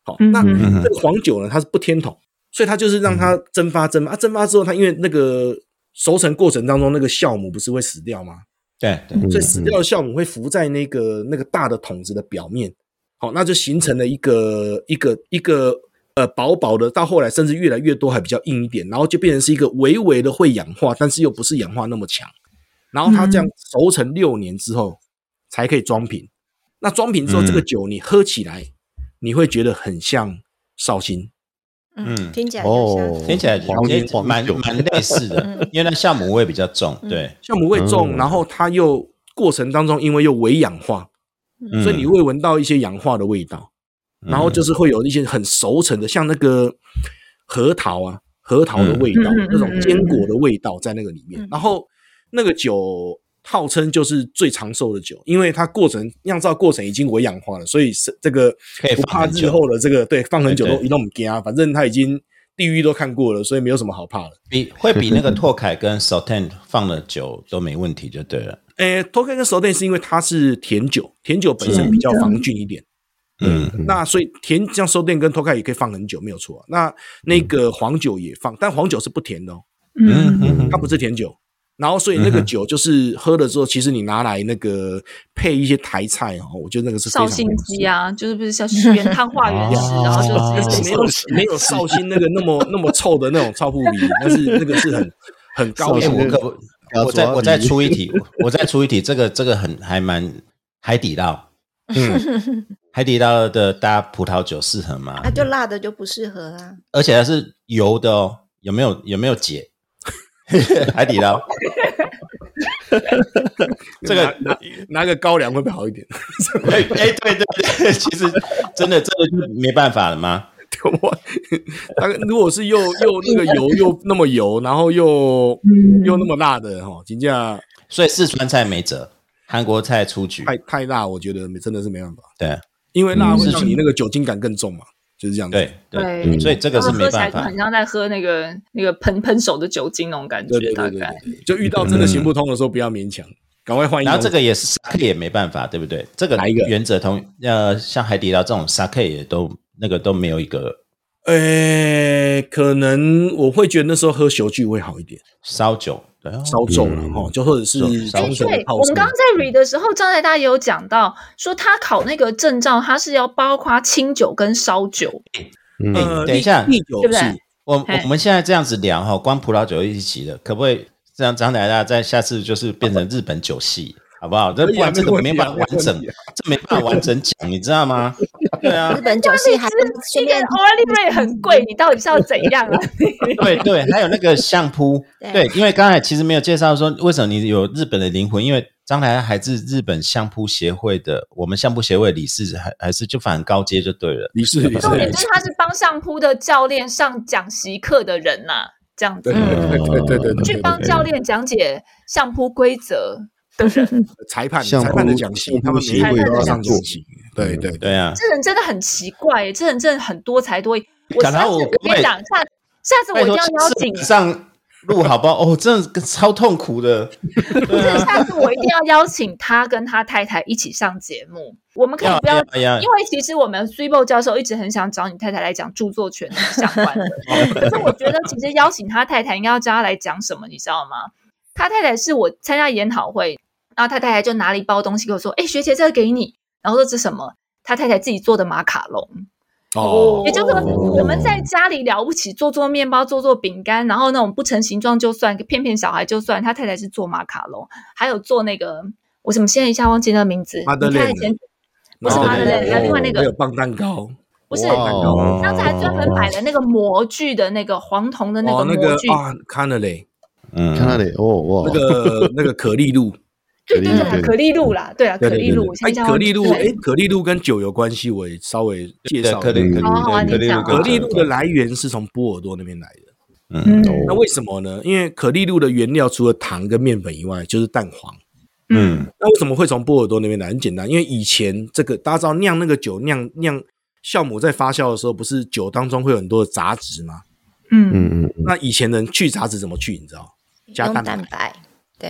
S5: 好，那这个黄酒呢，它是不添桶，所以它就是让它蒸发蒸发，蒸发之后，它因为那个。熟成过程当中，那个酵母不是会死掉吗？
S3: 对，对
S5: 所以死掉的酵母会浮在那个那个大的桶子的表面，好，那就形成了一个一个一个呃薄薄的，到后来甚至越来越多，还比较硬一点，然后就变成是一个微微的会氧化，但是又不是氧化那么强。然后它这样熟成六年之后才可以装瓶。那装瓶之后，这个酒你喝起来，你会觉得很像绍兴。
S4: 嗯，听起来哦，
S3: 听起来蛮蛮类似的，因为那酵母味比较重，对，
S5: 酵母味重，然后它又过程当中因为又微氧化，所以你会闻到一些氧化的味道，然后就是会有一些很熟成的，像那个核桃啊，核桃的味道，那种坚果的味道在那个里面，然后那个酒。号称就是最长寿的酒，因为它过程酿造过程已经微氧化了，所以是这个不怕日后的这个对放很久都一动不惊啊，反正它已经地狱都看过了，所以没有什么好怕的。
S3: 比会比那个拓凯跟 s o t e n 放的酒都没问题就对了。
S5: 诶，拓凯跟 s o t e n 是因为它是甜酒，甜酒本身比较防菌一点。
S3: 嗯，
S5: 那所以甜像 s o t e n 跟拓凯也可以放很久，没有错。那那个黄酒也放，但黄酒是不甜的哦。
S3: 嗯，
S5: 它不是甜酒。然后，所以那个酒就是喝了之后，其实你拿来那个配一些台菜哦，我觉得那个是
S1: 绍兴鸡啊，就是不是像原汤化原食，然后就
S5: 没有没有绍兴那个那么 那么臭的那种臭扑鼻，但是那个是很很高的。
S3: 我再我再出一题，我再出一题，这个这个很还蛮海底捞，嗯，海底捞的搭葡萄酒适合吗？
S4: 啊，就辣的就不适合啊，
S3: 而且它是油的哦，有没有有没有解？海底捞，
S5: 这个拿拿个高粱会不会好一点？
S3: 哎哎，对对对，其实真的这个就没办法了吗？
S5: 我，那如果是又又那个油又那么油，然后又又那么辣的哈，金价，
S3: 所以四川菜没辙，韩国菜出局，
S5: 太太辣，我觉得没真的是没办法。
S3: 对，
S5: 因为辣会让你那个酒精感更重嘛。就是这样，
S3: 对对，所以这个是没办法，
S1: 很像在喝那个那个喷喷手的酒精那种感觉，
S5: 大概就遇到真的行不通的时候，不要勉强。赶快换一。
S3: 然后这个也是 sake 也没办法，对不对？这个
S5: 哪一个
S3: 原则同呃，像海底捞这种 sake 也都那个都没有一个
S5: 呃，可能我会觉得那时候喝酒具会好一点，
S3: 烧酒，对啊，
S5: 烧酒了
S2: 嗯
S5: 哈，就或者是
S3: 烧
S1: 哎，
S5: 冲绳的
S1: 对，
S5: 泡
S1: 我们刚刚在 read 的时候，张台大也有讲到，说他考那个证照，他是要包括清酒跟烧酒。
S2: 嗯，
S5: 呃，
S3: 等一下。
S1: 对不对？
S3: 我我们现在这样子聊哈，光葡萄酒一起的，可不可以让张台大在下次就是变成日本酒系，好不好？这不然这个
S5: 没
S3: 办法完整这没办法完整讲，你知道吗？对啊。
S4: 日，本酒系还顺
S1: 一个
S4: 便
S1: o l i v e 很贵，你到底是要怎样啊？
S3: 对对，还有那个相扑，
S4: 对
S3: 对，因为刚才其实没有介绍说为什么你有日本的灵魂，因为张台还是日本相扑协会的，我们相扑协会理事，还还是就反正高阶就对了。
S5: 理事理事。
S1: 重点就是他是帮相扑的教练上讲习课的人呐、这样子。
S5: 对对对对对
S1: 去帮教练讲解相扑规则的人，
S5: 裁判裁判的讲习
S2: 相，扑
S5: 他们
S2: 协会
S5: 个都要
S1: 的
S5: 上讲习，对对对。
S3: 啊，
S1: 这人真的很奇怪，这人真的很多才多艺。我下次
S3: 我
S1: 我跟你讲，下下次我一定要邀请，
S3: 上路好不好？哦，真的超痛苦的。
S1: 不是下次我一定要邀请他跟他太太一起上节目。我们可以不要
S3: 要要
S1: 因为其实我们 s u b o 教授一直很想找你太太来讲著作权相关的，可是我觉得其实邀请他太太应该要叫他来讲什么，你知道吗？他太太是我参加研讨会，然后他太太就拿了一包东西给我说：“哎，学姐，这个给你。”然后说这是什么？他太太自己做的马卡龙，
S5: 哦
S1: 也就是说我们在家里了不起做做面包、做做饼干，然后那种不成形状就算，骗骗小孩就算。他太太是做马卡龙，还有做那个，我怎么现在一下忘记那个名字？
S5: 马德莲
S1: 你看以前不是
S3: 马
S1: 马德莲，还有另外那个
S5: 还有棒蛋糕，
S1: 不是，
S2: 哇哦
S1: 刚才专门买了那个模具的那个黄铜的那个
S5: 哦，那
S1: 模具，
S5: 个啊，看了嘞，
S3: 嗯，
S2: 看他的哦哇，
S5: 那个那个可丽露，
S1: 可丽露啦，对啊，可丽露，
S5: 哎，可丽露，哎，可丽露跟酒有关系，我也稍微介绍一下。
S3: 可丽可丽
S1: 哦好啊
S3: 可丽
S5: 露的
S3: 来，
S5: 源是从波尔多那边来的。
S3: 嗯
S2: 哦
S5: 那为什么呢？因为可丽露的原料除了糖跟面粉以外，就是蛋黄。
S3: 嗯
S5: 那为什么会从波尔多那边来？很简单，因为以前这个大家知道酿那个酒酿酿酵母在发酵的时候，不是酒当中会有很多的杂质吗？
S1: 嗯
S2: 嗯嗯嗯，
S5: 那以前人去杂质怎么去？你知道？加蛋白，
S4: 蛋白，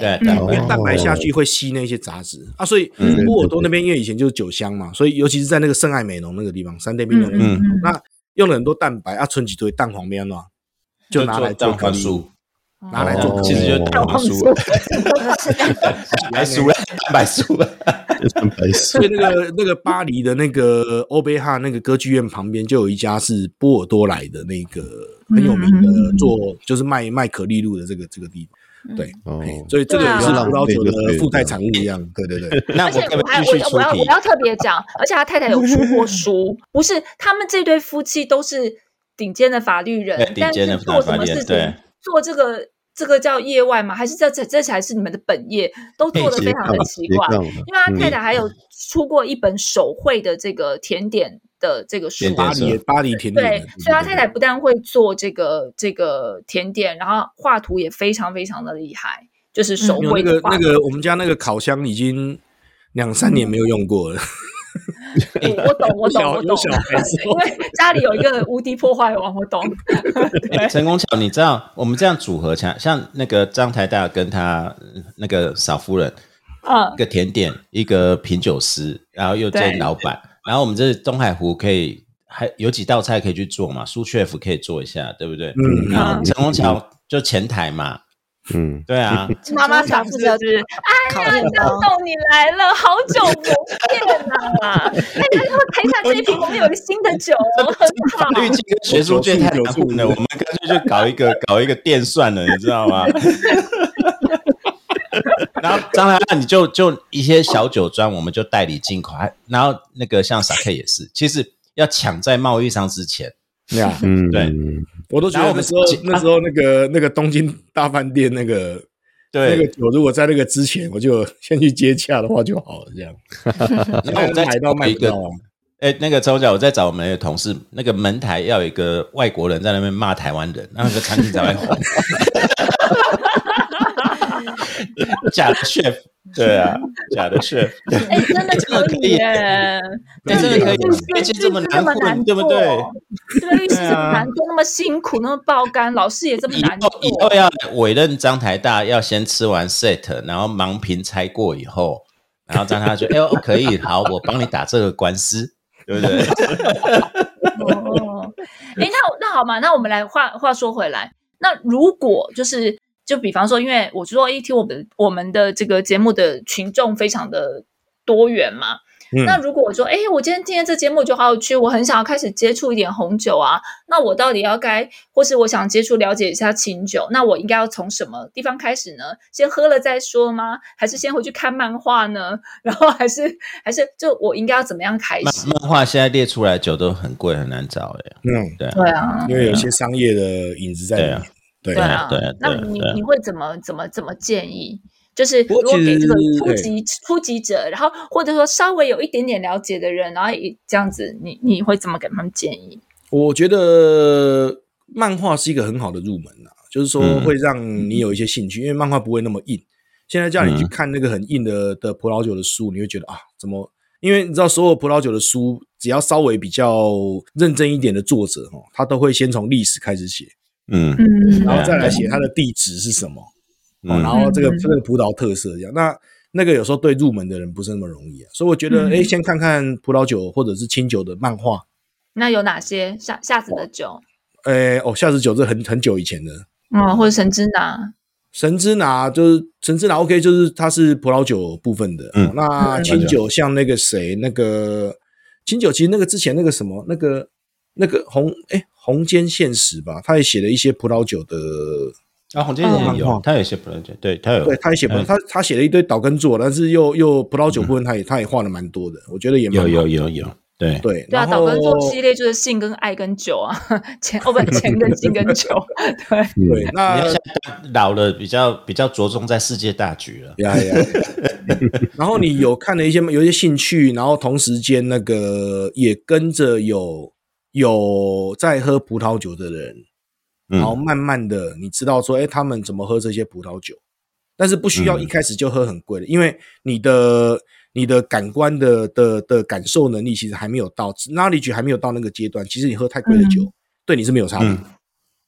S4: 对，
S5: 因为
S2: 哦
S5: 蛋白下去会吸那些杂质。啊，所以
S3: 嗯
S5: 波尔多那边因为以前就是酒香嘛，所以尤其是在那个圣爱美浓那个地方，三代冰浓那用了很多蛋白啊，存几堆蛋黄面啊，就拿来做
S3: 蛋黄
S5: 可丽露，，拿来做
S2: 哦
S3: 其实就 是蛋黄酥了，白酥了，蛋白酥了。
S2: 蛋白质
S5: 所以那个那个巴黎的那个欧贝哈那个歌剧院旁边就有一家是波尔多来的那个很有名的做就是卖卖可丽露的这个这个地方，对，
S2: 哦
S5: 嘿所以这个也是葡萄酒
S2: 浪费就对了
S5: 的附带产物一样，对对对。
S3: 那
S1: 而且我
S3: 我可不可
S1: 还我
S3: 以继续出题？
S1: 我要我要特别讲，而且他太太有出过 书，不是他们这对夫妻都是顶尖的法律人，
S3: 顶
S1: 但
S3: 尖的
S1: 是做什
S3: 法律
S1: 么事情
S3: 人对，
S1: 做这个这个叫业外吗？还是这这这才是你们的本业？都做的 非常的奇怪。因为他太太还有出过一本手绘的这个甜点的这个书
S3: 甜，点
S5: 巴黎巴黎甜点
S1: 对，，所以他太太不但会做这个这个甜点，然后画图也非常非常的厉害，就是手绘的那。
S5: 个那个我们家那个烤箱已经两三年没有用过了，
S1: 我我懂，我懂，我懂因为家里有一个无敌破坏王，我懂。
S3: 哎陈功桥，你知道我们这样组合起来，像那个张台大跟他呃那个嫂夫人，
S1: 嗯。
S3: 一，个甜点，一个品酒师，然后又兼老板，然后我们这东海湖可以还有几道菜可以去做嘛，苏 chef 可以做一下，对不对？
S5: 嗯
S3: 然后陈功桥就前台嘛，
S2: 嗯，
S3: 对啊，
S1: 妈妈想负责就是，哎呀，张董你来了，好久不见啊！哎，然后台下这一瓶我们有个新的酒，很好。
S3: 法律界跟学术界太难混了，我们干脆就搞一个搞一个店算了，你知道吗？然后张来你就就一些小酒庄，我们就代理进口，还然后那个像 sake 也是，其实要抢在贸易商之前，
S5: 呀，
S2: 嗯，
S3: 对
S2: 嗯
S5: 我都觉
S3: 得我们
S5: 时候那时候那个那个东京大饭店那个那个。酒，如果在那个之前我就先去接洽的话就好了，这样。
S3: 然后我再
S5: 买到卖
S3: 一个
S5: 不到啊，
S3: 哎，那个周角，我在找我们的同事，那个门台要有一个外国人在那边骂台湾人，那个餐厅才会红。假的 chef，对啊，假的是，
S1: 哎，真的可以耶，
S3: 对，真的可以，律师这么难混，对不对？
S1: 这个，律师这么难做，那么辛苦，那么爆肝，老师也这么难做。
S3: 以后要委任张台大，要先吃完 set，然后盲评猜过以后，然后张他说：“哎呦，可以，好，我帮你打这个官司，对不对？”
S1: 哦，哎，那那好嘛，那我们来话话说回来，那如果就是。就比方说，因为我说一听我们我们的这个节目的群众非常的多元嘛，那如果我说，哎，我今天今天这节目就好有趣，我很想要开始接触一点红酒啊，那我到底要该，或是我想接触了解一下清酒，那我应该要从什么地方开始呢？先喝了再说吗？还是先回去看漫画呢？然后还是还是就我应该要怎么样开始？
S3: 漫画现在列出来酒都很贵，很难找哎。
S5: 嗯，
S3: 对
S1: 对啊，
S5: 因为有些商业的影子在里面。对
S1: 啊，那你你会怎么怎么怎么建议？就是如果给这个初级初级者，然后或者说稍微有一点点了解的人，然后这样子，你你会怎么给他们建议？
S5: 我觉得漫画是一个很好的入门啊，就是说会让你有一些兴趣，因为漫画不会那么硬。现在叫你去看那个很硬的的葡萄酒的书，你会觉得啊，怎么？因为你知道，所有葡萄酒的书，只要稍微比较认真一点的作者哦，他都会先从历史开始写。
S3: 嗯，
S5: 然后再来写它的地址是什么，哦，然后这个这个葡萄特色这样，那那个有时候对入门的人不是那么容易啊，所以我觉得，哎，先看看葡萄酒或者是清酒的漫画。
S1: 那有哪些？夏夏子的酒？
S5: 哎，哦，夏子酒是很很久以前的，
S1: 嗯，或者神之拿，
S5: 神之拿就是神之拿，OK，就是它是葡萄酒部分的。嗯，那清酒像那个谁，那个清酒其实那个之前那个什么那个。那个红哎红间现实吧，他也写了一些葡萄酒的
S3: 啊，红间现实有，他也写葡萄酒，对他有，
S5: 对他也写葡萄，他他写了一堆岛根座，但是又又葡萄酒部分，他也他也画了蛮多的，我觉得也
S3: 有有有有，对。
S5: 对
S1: 对啊，岛根座系列就是性跟爱跟酒啊，钱哦不 钱跟性跟酒，对。
S5: 对，那
S3: 老了比较比较着重在世界大局了，
S5: 呀呀，然后你有看了一些有一些兴趣，然后同时间那个也跟着有。有在喝葡萄酒的人，然后慢慢的你知道说，哎，他们怎么喝这些葡萄酒？但是不需要一开始就喝很贵的，因为你的你的感官的的的感受能力其实还没有到，knowledge 还没有到那个阶段。其实你喝太贵的酒，对你是没有差别。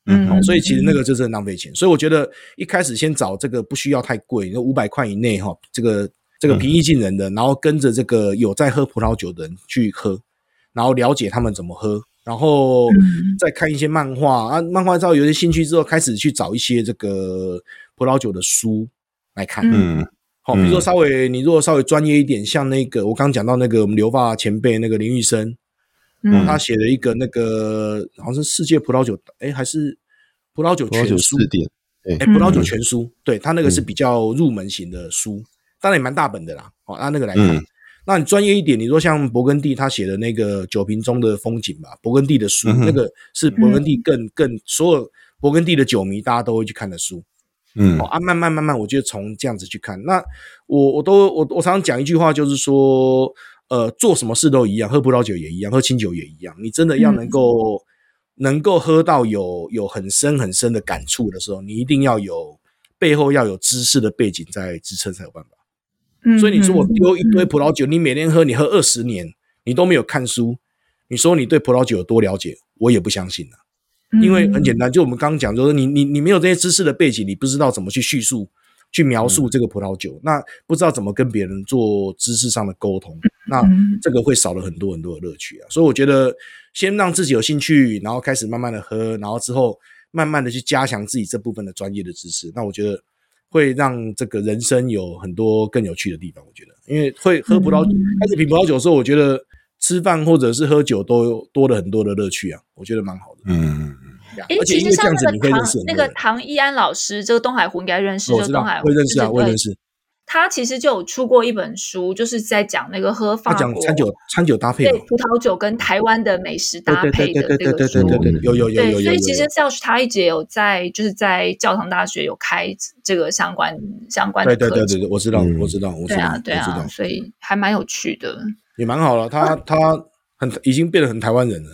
S5: 嗯，所以其实那个就是浪费钱。所以我觉得一开始先找这个不需要太贵，那五百块以内哈，这个这个平易近人的，然后跟着这个有在喝葡萄酒的人去喝，然后了解他们怎么喝。然后再看一些漫画啊，漫画之后有些兴趣之后，开始去找一些这个葡萄酒的书来看。
S3: 嗯，
S5: 好，比如说稍微你如果稍微专业一点，像那个我刚刚讲到那个我们留发前辈那个林玉生，嗯，他写了一个那个好像是世界葡萄酒，哎，还是葡萄酒全书？
S2: 典，
S5: 哎，葡萄酒全书，对他那个是比较入门型的书，当然也蛮大本的啦。哦，按那个来看。那你专业一点，你说像勃艮第他写的那个酒瓶中的风景吧，勃艮第的书，那个是勃艮第更更所有勃艮第的酒迷大家都会去看的书。
S3: 嗯，
S5: 啊，慢慢慢慢，我觉得从这样子去看，那我我都我我常常讲一句话，就是说，呃，做什么事都一样，喝葡萄酒也一样，喝清酒也一样，你真的要能够能够喝到有有很深很深的感触的时候，你一定要有背后要有知识的背景在支撑才有办法。所以你说我丢一堆葡萄酒，你每天喝，你喝二十年，你都没有看书，你说你对葡萄酒有多了解，我也不相信啊。因为很简单，就我们刚刚讲，就是你你你没有这些知识的背景，你不知道怎么去叙述、去描述这个葡萄酒，那不知道怎么跟别人做知识上的沟通，那这个会少了很多很多的乐趣啊。所以我觉得，先让自己有兴趣，然后开始慢慢的喝，然后之后慢慢的去加强自己这部分的专业的知识，那我觉得。会让这个人生有很多更有趣的地方，我觉得，因为会喝葡萄酒开始品葡萄酒的时候，我觉得吃饭或者是喝酒都多了很多的乐趣啊，我觉得蛮好的。
S3: 嗯嗯
S1: 嗯。而且因为这样子，你会认识那个唐一安老师，这个东海湖应该认识，就东海
S5: 会认识啊，会认识。
S1: 他其实就有出过一本书，就是在讲那个喝法
S5: 国餐酒餐酒搭配，
S1: 对葡萄酒跟台湾的美食搭配的这个书，
S5: 有有有有有。
S1: 所以其实教师他一直有在，就是在教堂大学有开这个相关相关的
S5: 课程。对对对对，我知道我知道我知道，对
S1: 啊对啊，所以还蛮有趣的，
S5: 也蛮好了。他他很已经变得很台湾人了。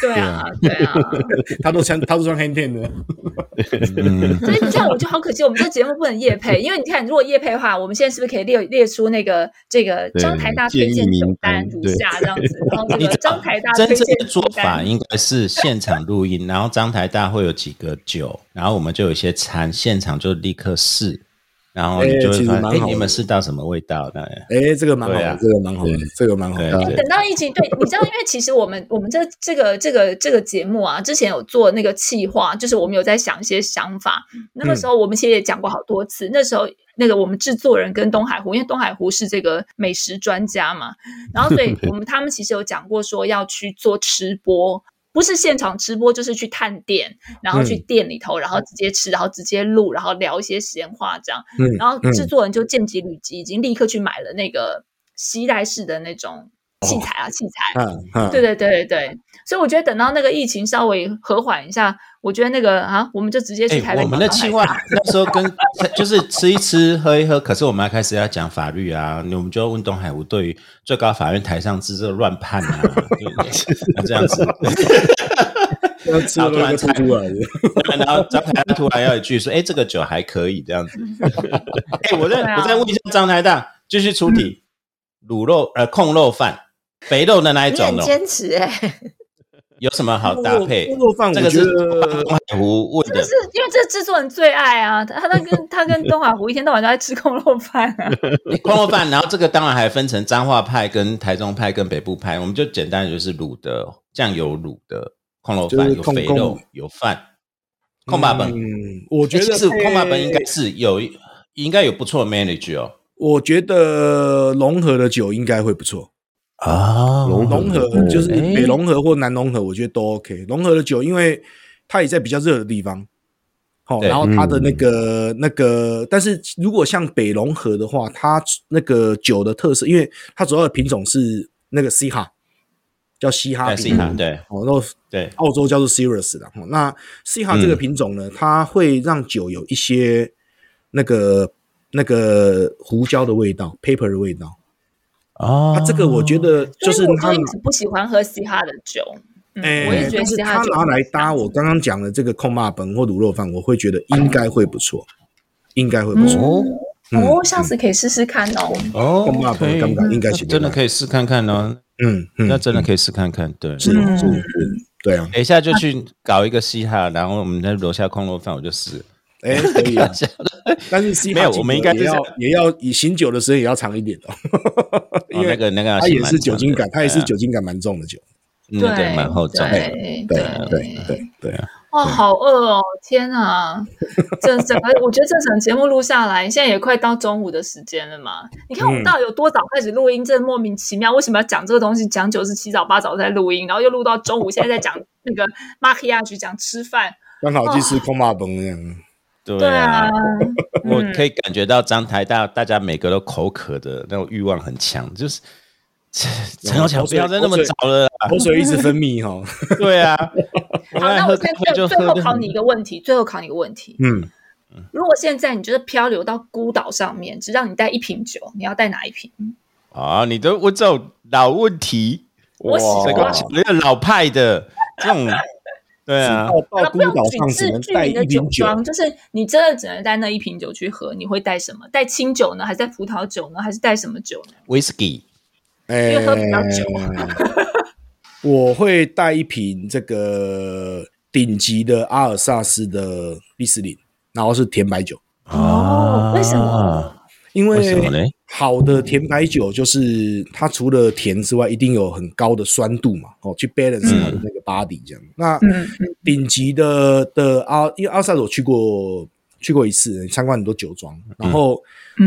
S1: 对啊，对啊，
S5: 他都穿他都穿黑片的。
S1: 所以这样我就好可惜，我们这节目不能夜配，因为你看，如果夜配的话，我们现在是不是可以列列出那个这个张台大推荐名单如下这样子？然后这个张台大
S3: 真正的做法应该是现场录音，然后张台大会有几个酒，然后我们就有一些餐，现场就立刻试。然后你就会发现，哎，你们是到什么味道的？
S5: 哎，这个蛮好的，这个蛮好的，这个蛮好的。
S1: 等到疫情，对，你知道，因为其实我们我们这这个这个这个节目啊，之前有做那个企划，就是我们有在想一些想法。那个时候我们其实也讲过好多次。那时候那个我们制作人跟东海湖，因为东海湖是这个美食专家嘛，然后所以 我们他们其实有讲过说要去做吃播。不是现场直播，就是去探店，然后去店里头，然后直接吃，然后直接录，然后聊一些闲话这样。然后制作人就见机履机，已经立刻去买了那个吸带式的那种。器材啊，器材，嗯嗯，对对对对对，所以我觉得等到那个疫情稍微和缓一下，我觉得那个啊，我们就直接去台北。
S3: 我们的计划那时候跟 就是吃一吃，喝一喝，可是我们要开始要讲法律啊，我们就要问东海吴对于最高法院台上之这个乱判啊，这样子，
S5: 然后突然猜出来，
S3: 然后张台大突然要一句说，哎，这个酒还可以这样子。哎，我再我再问一下张台大，继续出题，卤肉呃控肉饭。肥肉的那一种，
S4: 坚持哎，
S3: 有什么好搭配？
S5: 空肉饭，
S3: 这个是东海湖问的，
S1: 是因为这制作人最爱啊，他他跟他跟东海湖一天到晚都在吃空肉饭啊。
S3: 空肉饭，然后这个当然还分成彰化派、跟台中派、跟北部派，我们就简单就是卤的酱油卤的空肉饭，有肥肉有饭。空霸本，
S5: 我觉得
S3: 是空霸本应该是有应该有不错的 manage 哦。
S5: 我觉得融合的酒应该会不错。
S3: 啊，
S5: 融合就是北融合或南融合，我觉得都 OK。融合的酒，因为它也在比较热的地方，好，然后它的那个那个，但是如果像北融合的话，它那个酒的特色，因为它主要的品种是那个西哈，叫西哈
S3: 西哈，对，
S5: 哦，那对，澳洲叫做 Serious 的，那西哈这个品种呢，它会让酒有一些那个那个胡椒的味道，paper 的味道。
S3: 啊，
S5: 这个我觉得就是他
S1: 不喜欢喝嘻哈的酒，哎，我也觉得。
S5: 他拿来搭我刚刚讲的这个控骂本或卤肉饭，我会觉得应该会不错，应该会不错。
S1: 哦，下次可以试试看哦。
S3: 哦，
S5: 控骂本刚刚应该行
S3: 真的可以试看看
S5: 哦。嗯嗯，
S3: 那真的可以试看看，对，
S5: 是是是，对啊。
S3: 等一下就去搞一个嘻哈，然后我们在楼下空肉饭，我就试。
S5: 哎，可以啊，但是西
S3: 没有，我们应该
S5: 也要也要以醒酒的时间也要长一点哦，因为
S3: 那个那个
S5: 它也是酒精感，它也是酒精感蛮重的酒，
S3: 对，蛮厚重，
S1: 对
S5: 对对对对啊！
S1: 哇，好饿哦，天啊！这整个我觉得这场节目录下来，现在也快到中午的时间了嘛。你看我们到底有多早开始录音？这莫名其妙，为什么要讲这个东西？讲酒是七早八早在录音，然后又录到中午，现在在讲那个马克亚局讲吃饭，
S5: 刚好去吃空马崩那样。
S3: 对啊，我可以感觉到张台大大家每个都口渴的那种欲望很强，就是 陈小强不要再那么早了，
S5: 口水一直分泌 哦。
S3: 对啊，
S1: 好，那我现在最后考你一个问题，最后考你一个问题，
S5: 嗯，
S1: 如果现在你就是漂流到孤岛上面，只让你带一瓶酒，你要带哪一瓶？
S3: 啊，你都问这种老问题，
S1: 我喜欢
S3: 那个老派的这种。对啊，
S5: 到孤岛上只能带一瓶酒，
S1: 就是你真的只能带那一瓶酒去喝。你会带什么？带清酒呢，还是带葡萄酒呢，还是带什么酒呢
S3: ？Whisky，
S1: 因为喝比较久。
S5: 我会带一瓶这个顶级的阿尔萨斯的利斯林，然后是甜白酒。
S1: 哦，为什么？
S5: 因为
S3: 什么呢？
S5: 好的甜白酒就是它除了甜之外，一定有很高的酸度嘛，哦，去 balance 它的那个 body 这样。那顶级的的阿，因为阿萨我去过去过一次，参观很多酒庄，然后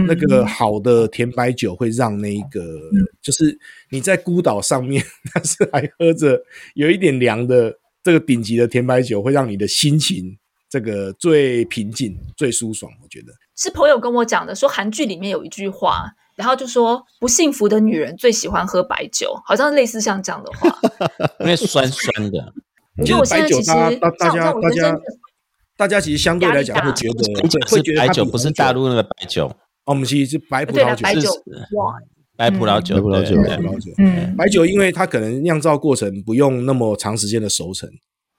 S5: 那个好的甜白酒会让那个就是你在孤岛上面，但是还喝着有一点凉的这个顶级的甜白酒，会让你的心情这个最平静、最舒爽。我觉得。
S1: 是朋友跟我讲的，说韩剧里面有一句话，然后就说不幸福的女人最喜欢喝白酒，好像类似像这样的话，
S3: 因为酸酸的。
S5: 其实白酒，大大大家大家大家其实相对来讲会觉得，会觉得
S3: 白酒不是大陆那个白酒，
S5: 哦，我们其实是白葡萄
S1: 酒，
S3: 白葡萄酒，
S2: 白葡萄酒，
S5: 白葡萄酒，嗯，白酒因为它可能酿造过程不用那么长时间的熟成，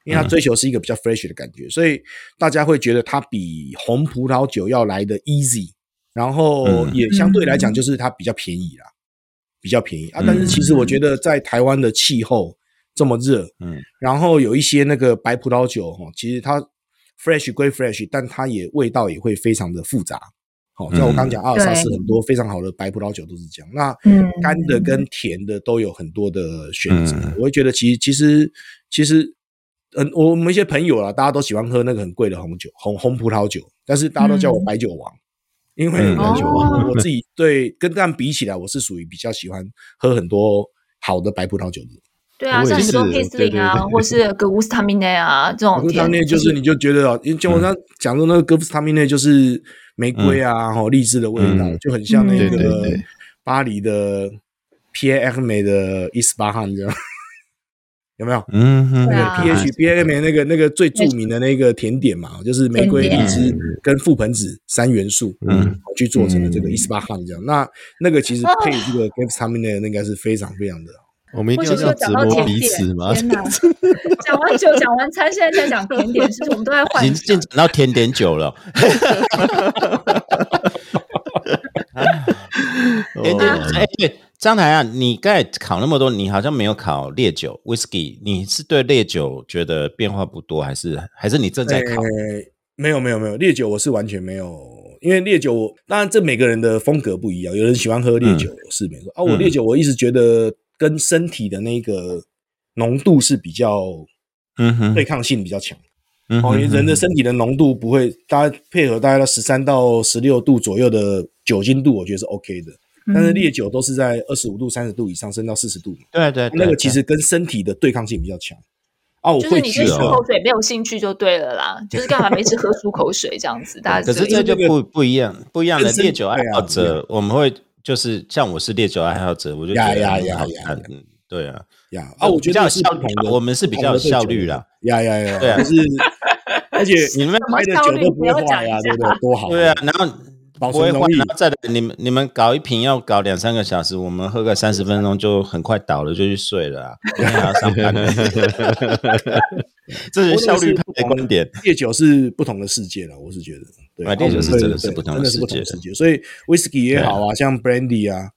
S5: 因为它追求是一个比较 fresh 的感觉，所以大家会觉得它比红葡萄酒要来的 easy，然后也相对来讲就是它比较便宜啦，比较便宜啊。但是其实我觉得在台湾的气候这么热，嗯，然后有一些那个白葡萄酒哈，其实它 fresh 归 fresh，但它也味道也会非常的复杂。好，像我刚讲阿尔萨斯很多非常好的白葡萄酒都是这样。那干的跟甜的都有很多的选择。我会觉得，其实其实其实，嗯，我们一些朋友啊，大家都喜欢喝那个很贵的红酒，红红葡萄酒，但是大家都叫我白酒王，因为白酒王，我自己对跟这样比起来，我是属于比较喜欢喝很多好的白葡萄酒的。
S1: 对啊，像说佩斯林啊，或是格乌斯塔米内啊这种，格
S5: 乌斯塔米内就是你就觉得啊，因为我刚讲的那个格乌斯塔米内就是玫瑰啊，哈，荔枝的味道，就很像那个巴黎的 P A F 美的伊斯巴汗这样，有没有？嗯，那个 P H P A F 美那个那个最著名的那个甜点嘛，就是玫瑰、荔枝跟覆盆子三元素，嗯，去做成的这个伊斯巴汗这样。那那个其实配这个格乌斯塔米内，那应该是非常非常的。
S2: 我们一定要折磨彼此吗？
S1: 天哪！讲完酒，讲完餐，现在在讲甜点，是我们都在换。
S3: 已经讲到甜点酒了。甜点哎，对，张台啊，你刚才考那么多，你好像没有考烈酒 （whisky）。你是对烈酒觉得变化不多，还是还是你正在考？
S5: 没有，没有，没有烈酒，我是完全没有。因为烈酒，当然这每个人的风格不一样，有人喜欢喝烈酒，是没错啊。我烈酒，我一直觉得。跟身体的那个浓度是比较，嗯哼，对抗性比较强。哦，人的身体的浓度不会，大家配合大概到十三到十六度左右的酒精度，我觉得是 OK 的。但是烈酒都是在二十五度、三十度以上，升到四十度。
S3: 对对，
S5: 那个其实跟身体的对抗性比较强。啊，我
S1: 会觉得漱口水没有兴趣就对了啦，就是干嘛没事喝漱口水这样子。大家
S3: 可是这就不不一样，不一样的烈酒爱好者，我们会。就是像我是烈酒爱好者，我就觉得呀呀呀，嗯，对啊，
S5: 呀啊，我觉得
S3: 效率，我们是比较效率啦，
S5: 呀呀呀，
S3: 对啊，
S5: 就是 而且你们买的酒都不会坏呀，对不对？多好，
S3: 对啊，然后不会坏，然后再你们你们搞一瓶要搞两三个小时，我们喝个三十分钟就很快倒了，就去睡了啊，明天还要上班。这是效率派的观点，
S5: 烈酒是不同的世界了，我是觉得。
S3: 对，烈酒是真的是不同的世界，
S5: 所以 whisky 也好啊，像 brandy 啊，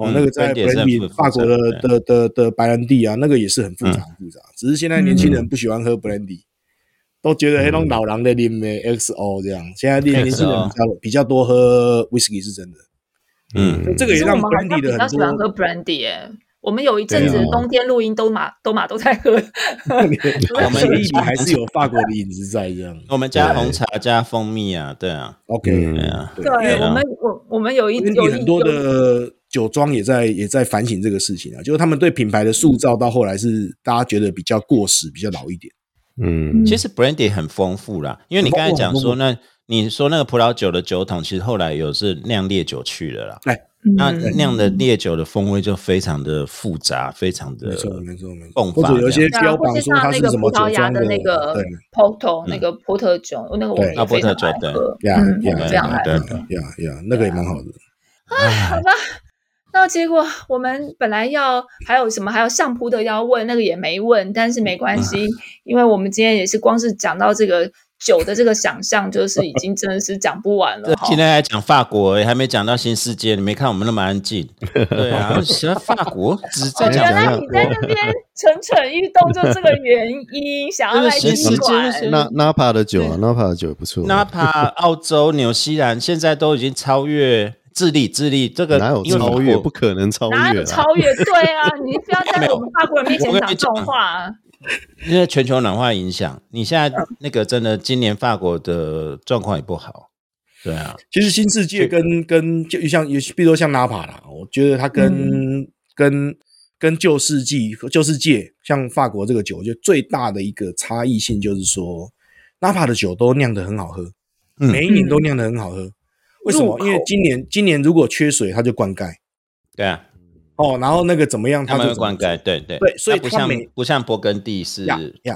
S5: 哦，那个在 brandy 法国的的的的白兰地啊，那个也是很复杂复杂。只是现在年轻人不喜欢喝 brandy，都觉得那种老狼的啉咩 xo 这样。现在年轻人比较比较多喝 whisky 是真的。嗯，这个也让 brandy 的很多
S1: 喜欢喝 brandy 哎。我们有一阵子冬天录音都马都马都在喝，
S5: 我们一还是有法国的影子在这样。
S3: 我们加红茶加蜂蜜啊，对啊
S5: ，OK，
S1: 对啊，对，我们我我们有一有
S5: 很多的酒庄也在也在反省这个事情啊，就是他们对品牌的塑造到后来是大家觉得比较过时，比较老一点。
S3: 嗯，其实 Brandy 很丰富啦，因为你刚才讲说那。你说那个葡萄酒的酒桶，其实后来有是酿烈酒去了啦。
S5: 哎，
S3: 那酿的烈酒的风味就非常的复杂，非常的
S5: 没错没错没错。或者有些标榜说它是什么酒庄
S1: 的那个 Porto 那个波特酒，那个我也非常爱喝。
S5: 呀呀
S1: 呀
S5: 呀呀，那个也蛮好的。
S1: 啊，好吧，那结果我们本来要还有什么还有上铺的要问，那个也没问，但是没关系，因为我们今天也是光是讲到这个。酒的这个想象，就是已经真的是讲不完了。
S3: 今天还讲法国，还没讲到新世界。你没看我们那么安静？对啊，喜欢法国，只在讲。
S1: 原来你在那边 蠢蠢欲动，就这个原因，想要来新世界。
S2: 那纳帕的酒啊，纳帕的酒不错。
S3: 纳帕、澳洲、纽西兰现在都已经超越智利，智利这个
S2: 哪有超越？不可能超越。哪
S1: 有超越？对啊，你不要 在我们法国人面前讲这种话。
S3: 啊因为全球暖化影响，你现在那个真的，今年法国的状况也不好。对啊，
S5: 其实新世界跟跟就像，比如说像纳帕啦，我觉得它跟跟跟旧世纪和旧世界，像法国这个酒，就最大的一个差异性就是说，纳帕的酒都酿得很好喝，每一年都酿得很好喝。为什么？因为今年今年如果缺水，它就灌溉。
S3: 对啊。
S5: 哦，然后那个怎么样？
S3: 它
S5: 就
S3: 灌溉，对对
S5: 对，所以
S3: 不像不像勃艮第是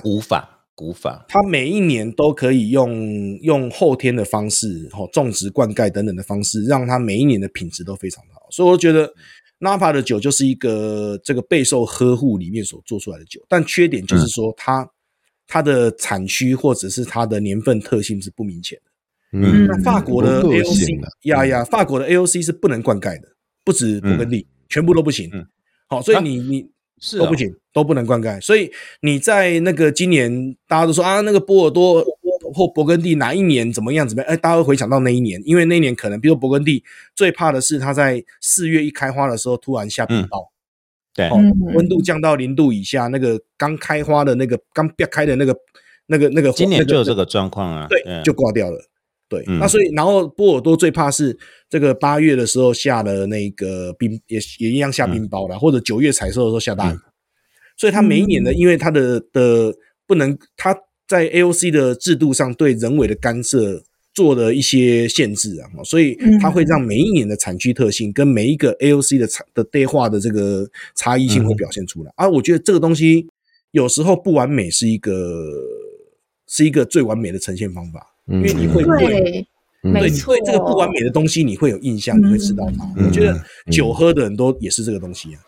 S3: 古法古法，
S5: 它每一年都可以用用后天的方式，哦，种植、灌溉等等的方式，让它每一年的品质都非常的好。所以我觉得 Napa 的酒就是一个这个备受呵护里面所做出来的酒，但缺点就是说它它的产区或者是它的年份特性是不明显的。
S2: 嗯，
S5: 那法国的 AOC 呀呀，法国的 AOC 是不能灌溉的，不止勃艮第，全部都不行。好，所以你你
S3: 是
S5: 都不行，都不能灌溉。所以你在那个今年大家都说啊，那个波尔多或勃艮第哪一年怎么样怎么样？哎，大家会回想到那一年，因为那一年可能，比如勃艮第最怕的是它在四月一开花的时候突然下冰雹，
S3: 对，
S5: 温度降到零度以下，那个刚开花的那个刚裂开的那个那个那个，
S3: 今年就有这个状况啊，
S5: 对，就挂掉了。对，那所以然后波尔多最怕是这个八月的时候下了那个冰，也也一样下冰雹了，或者九月采收的时候下大雨，所以它每一年呢，因为它的的不能，它在 AOC 的制度上对人为的干涉做了一些限制啊，所以它会让每一年的产区特性跟每一个 AOC 的产的对化的这个差异性会表现出来。啊，我觉得这个东西有时候不完美是一个是一个最完美的呈现方法。因为你会
S1: 对，没错，
S5: 对这个不完美的东西你会有印象，你会知道它。我觉得酒喝的很多也是这个东西啊。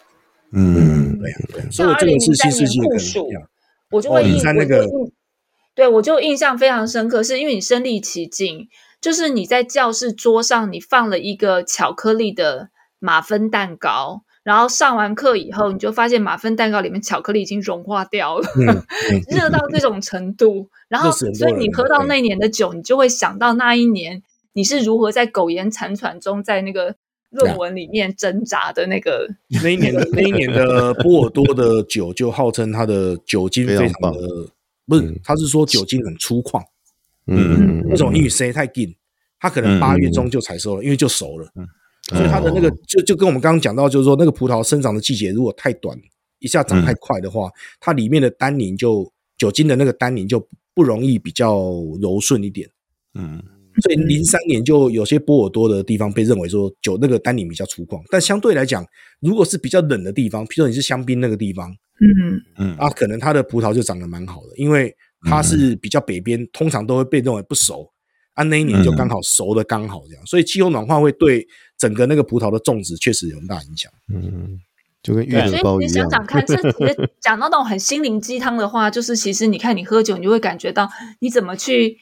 S3: 嗯，
S5: 对呀对，所以这个是新世纪的可能。
S1: 我就会印
S5: 在那个，
S1: 对我就印象非常深刻，是因为你身临其境，就是你在教室桌上你放了一个巧克力的马芬蛋糕。然后上完课以后，你就发现马芬蛋糕里面巧克力已经融化掉了，热到这种程度。然后，所以你喝到那年的酒，你就会想到那一年你是如何在苟延残喘中，在那个论文里面挣扎的那个。
S5: 那一年的 那一年的波尔多的酒，就号称它的酒精非常的，不是，他是说酒精很粗犷。嗯，那种因为塞太近，他可能八月中就采收了，因为就熟了。所以它的那个就就跟我们刚刚讲到，就是说那个葡萄生长的季节如果太短，一下长太快的话，它里面的单宁就酒精的那个单宁就不容易比较柔顺一点。嗯，所以零三年就有些波尔多的地方被认为说酒那个单宁比较粗犷，但相对来讲，如果是比较冷的地方，譬如说你是香槟那个地方，嗯。嗯，啊，可能它的葡萄就长得蛮好的，因为它是比较北边，通常都会被认为不熟。啊，那一年就刚好熟的刚好这样，所以气候暖化会对整个那个葡萄的种植确实有很大影响。
S2: 嗯，就跟月子包一样。
S1: 想想看，这 讲到那种很心灵鸡汤的话，就是其实你看你喝酒，你就会感觉到你怎么去，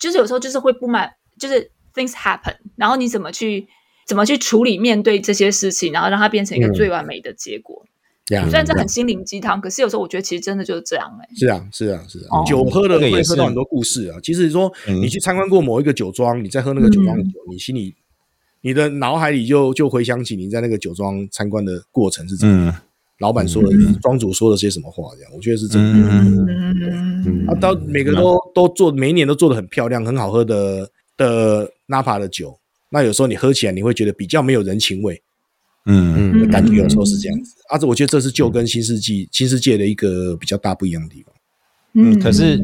S1: 就是有时候就是会不满，就是 things happen，然后你怎么去怎么去处理面对这些事情，然后让它变成一个最完美的结果。虽然这很心灵鸡汤，可是有时候我觉得其实真的就是这样哎。
S5: 是啊，是啊，是啊。酒喝了会喝到很多故事啊。其实说你去参观过某一个酒庄，你在喝那个酒庄的酒，你心里、你的脑海里就就回想起你在那个酒庄参观的过程是怎么，老板说的，庄主说了些什么话，这样我觉得是真的。嗯。啊，到每个都都做，每一年都做的很漂亮、很好喝的的纳帕的酒，那有时候你喝起来你会觉得比较没有人情味。嗯。嗯，感觉有时候是这样子，啊，这我觉得这是旧跟新世纪、新世界的一个比较大不一样的地方。
S3: 嗯，可是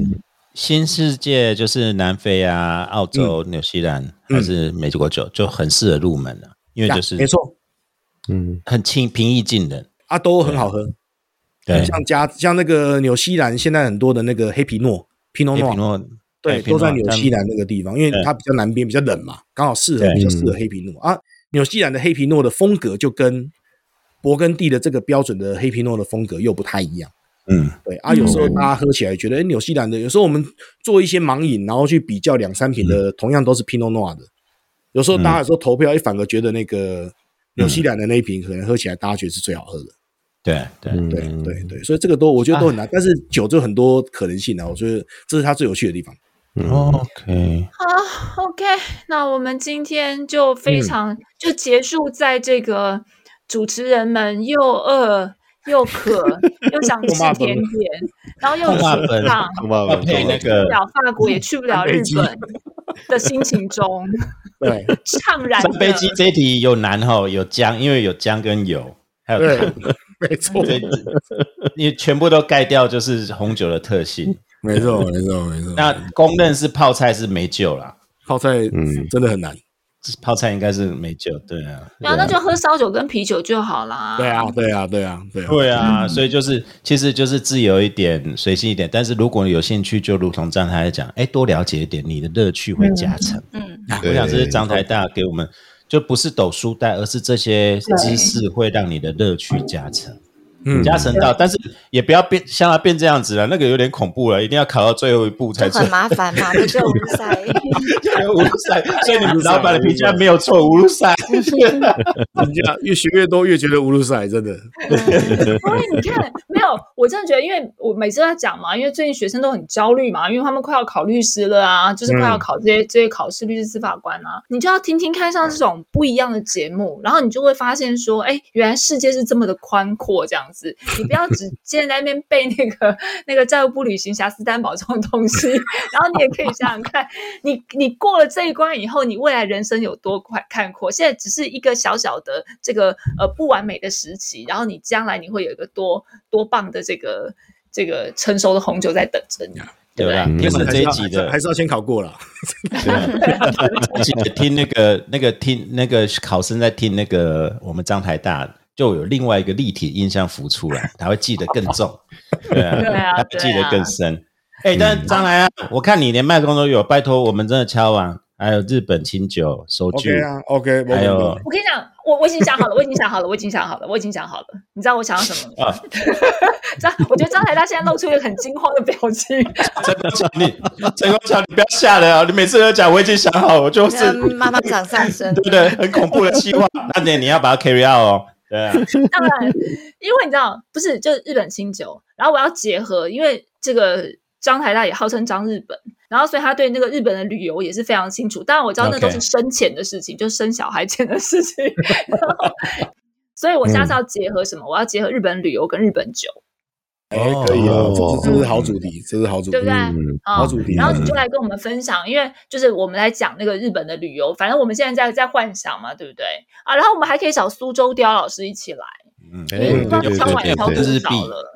S3: 新世界就是南非啊、澳洲、纽西兰还是美国酒就很适合入门了，因为就是
S5: 没错，
S3: 嗯，很轻平易近人。
S5: 啊，都很好喝。对，像加像那个纽西兰现在很多的那个黑皮诺、皮诺诺，对，都在纽西兰那个地方，因为它比较南边，比较冷嘛，刚好适合比较适合黑皮诺。啊。纽西兰的黑皮诺的风格就跟勃艮第的这个标准的黑皮诺的风格又不太一样。嗯，对啊，有时候大家喝起来觉得，哎，纽西兰的有时候我们做一些盲饮，然后去比较两三瓶的，同样都是 Pinot Noir 的。有时候大家有时候投票，一反而觉得那个纽西兰的那一瓶可能喝起来大家觉得是最好喝的。
S3: 对对。
S5: 对对对，所以这个都我觉得都很难，但是酒就很多可能性啊，我觉得这是它最有趣的地方。
S3: OK，
S1: 好，OK，那我们今天就非常就结束在这个主持人们又饿又渴又想吃甜点，然后又沮丧，
S3: 配那个
S1: 去不了法国也去不了日本的心情中，
S5: 对，
S1: 怅然。
S3: 上飞机这题有难哈，有姜，因为有姜跟油，还有糖。
S5: 没错，
S3: 你全部都盖掉，就是红酒的特性。
S5: 没错，没错，没错。
S3: 那公认是泡菜是没救了，
S5: 泡菜嗯。真的很难，
S3: 泡菜应该是没酒，对啊。
S1: 对啊，那就喝烧酒跟啤酒就好啦。
S5: 对啊，对啊，对啊，对。
S3: 对啊，所以就是，其实就是自由一点，随性一点。但是如果有兴趣，就如同张台讲，哎，多了解一点，你的乐趣会加成。嗯，我想这是张台大给我们。就不是抖书袋，而是这些知识会让你的乐趣加成。加成到，但是也不要变像他变这样子了，那个有点恐怖了，一定要考到最后一步才
S4: 很麻烦嘛，不 就无路赛？
S3: 无路赛，所以你们老板的评价没有错，无路赛。
S5: 人家越学越多，越觉得无路赛真的。
S1: 所以你看，没有，我真的觉得，因为我每次在讲嘛，因为最近学生都很焦虑嘛，因为他们快要考律师了啊，就是快要考这些这些考试，律师、司法官啊，你就要听听看上这种不一样的节目，然后你就会发现说，哎，原来世界是这么的宽阔，这样。你不要只现在那边背那个那个债务不履行、瑕疵担保这种东西，然后你也可以想想看，你你过了这一关以后，你未来人生有多快看阔？现在只是一个小小的这个呃不完美的时期，然后你将来你会有一个多多棒的这个这个成熟的红酒在等着你，对不对？
S3: 听完这一集的
S5: 还是要先考过了
S3: 听那个那个听那个考生在听那个我们张台大。就有另外一个立体印象浮出来，他会记得更重，对啊，他记得更深。哎，但张来啊，我看你连麦克风都有，拜托我们真的敲完，还有日本清酒收据
S5: 啊，OK，
S3: 还有
S1: 我跟你讲，我我已经想好了，我已经想好了，我已经想好了，我已经想好了。你知道我想要什么吗？张，我觉得张台他现在露出一个很惊慌的表情。
S3: 真的，你陈光强，你不要吓人啊！你每次都讲我已经想好，我就是
S4: 妈妈长上身，
S3: 对不对？很恐怖的计划，那你你要把它 carry out 哦。
S1: 当然，因为你知道，不是就是日本清酒，然后我要结合，因为这个张台大也号称张日本，然后所以他对那个日本的旅游也是非常清楚。当然我知道那都是生钱的事情，就是生小孩钱的事情。所以我下次要结合什么？我要结合日本旅游跟日本酒。
S5: 哎，可以哦，这这是好主题，这是好主题，
S1: 对不对？
S5: 好主题。
S1: 然后你就来跟我们分享，因为就是我们来讲那个日本的旅游，反正我们现在在在幻想嘛，对不对？啊，然后我们还可以找苏州雕老师一起来，嗯，因为刚敲完敲多少了，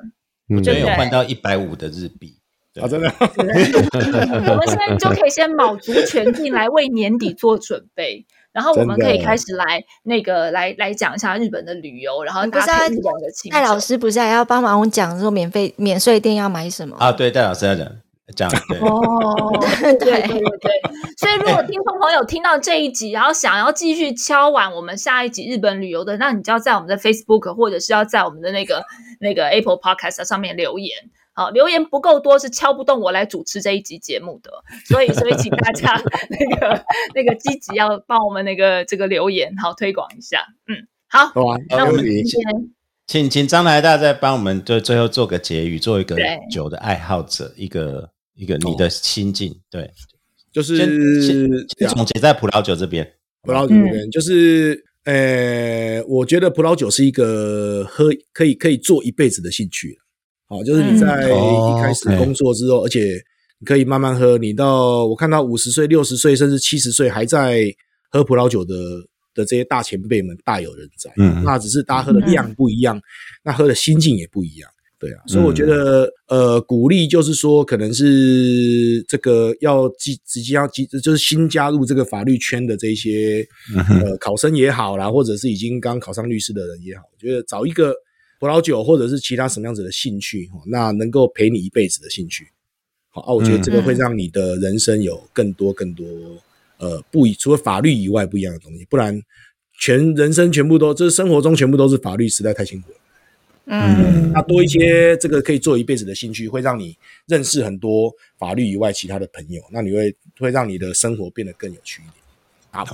S3: 我觉得有换到一百五的日币
S5: 啊，真的。
S1: 我们现在就可以先卯足全劲来为年底做准备。然后我们可以开始来那个来来讲一下日本的旅游，然后搭配日本的情。
S4: 戴老师不是还要帮忙讲说免费免税店要买什么
S3: 啊？对，戴老师要讲讲。
S1: 哦，对对对 对。所以如果听众朋友听到这一集，然后想要继续敲完我们下一集日本旅游的，那你就要在我们的 Facebook 或者是要在我们的那个那个 Apple Podcast 上面留言。好，留言不够多是敲不动我来主持这一集节目的，所以所以请大家 那个那个积极要帮我们那个这个留言，好推广一下。嗯，好，那我们今天
S3: 请请张来大再帮我们就最后做个结语，做一个酒的爱好者，一个一个你的心境，对，
S5: 就是
S3: 总结在葡萄酒这边，
S5: 葡萄酒这边就是呃，我觉得葡萄酒是一个喝可以可以做一辈子的兴趣。好，就是你在一开始工作之后，而且你可以慢慢喝。你到我看到五十岁、六十岁，甚至七十岁还在喝葡萄酒的的这些大前辈们大有人在。嗯，那只是大家喝的量不一样，那喝的心境也不一样。对啊，所以我觉得呃，鼓励就是说，可能是这个要即直接要即就是新加入这个法律圈的这些呃考生也好啦，或者是已经刚考上律师的人也好，我觉得找一个。葡萄酒或者是其他什么样子的兴趣哈，那能够陪你一辈子的兴趣，好啊，我觉得这个会让你的人生有更多更多呃不以除了法律以外不一样的东西，不然全人生全部都就是生活中全部都是法律，实在太辛苦了。嗯，那多一些这个可以做一辈子的兴趣，会让你认识很多法律以外其他的朋友，那你会会让你的生活变得更有趣一点。啊，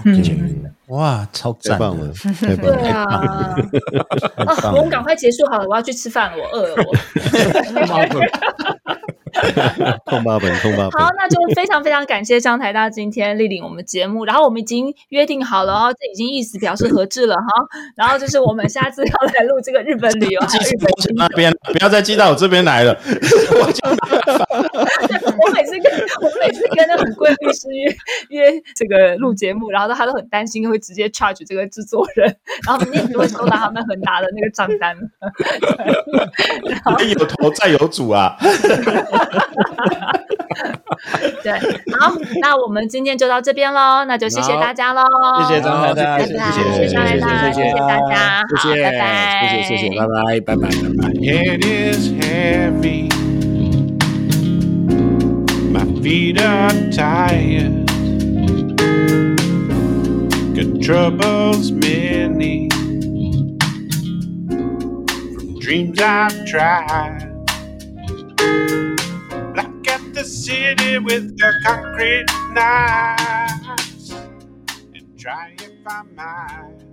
S3: 哇，超
S2: 太棒了！
S1: 对啊，啊，我们赶快结束好了，我要去吃饭了，我饿了，我。
S2: 痛八本，痛八本。
S1: 好，那就非常非常感谢张台大今天莅临我们节目。然后我们已经约定好了哦，这已经意思表示合致了哈。然后就是我们下次要来录这个日本旅游，
S3: 寄日本那边，不要再寄到我这边来了。我就
S1: 我每次跟我每次跟那很贵律师约约这个录节目，然后他都很担心会直接 charge 这个制作人，然后你也就会收到他们很大的那个账单。
S3: 有头再有主啊。
S1: 对，好，那我们今天就到这边喽，那就谢谢大家喽，
S3: 谢谢张大家，
S1: 谢谢张大家，谢谢大家，
S5: 谢谢，
S1: 拜拜，
S5: 谢谢，谢谢，拜拜，拜拜，拜拜。
S6: Troubles many from dreams I've tried. Black at the city with the concrete knives, and try if I might.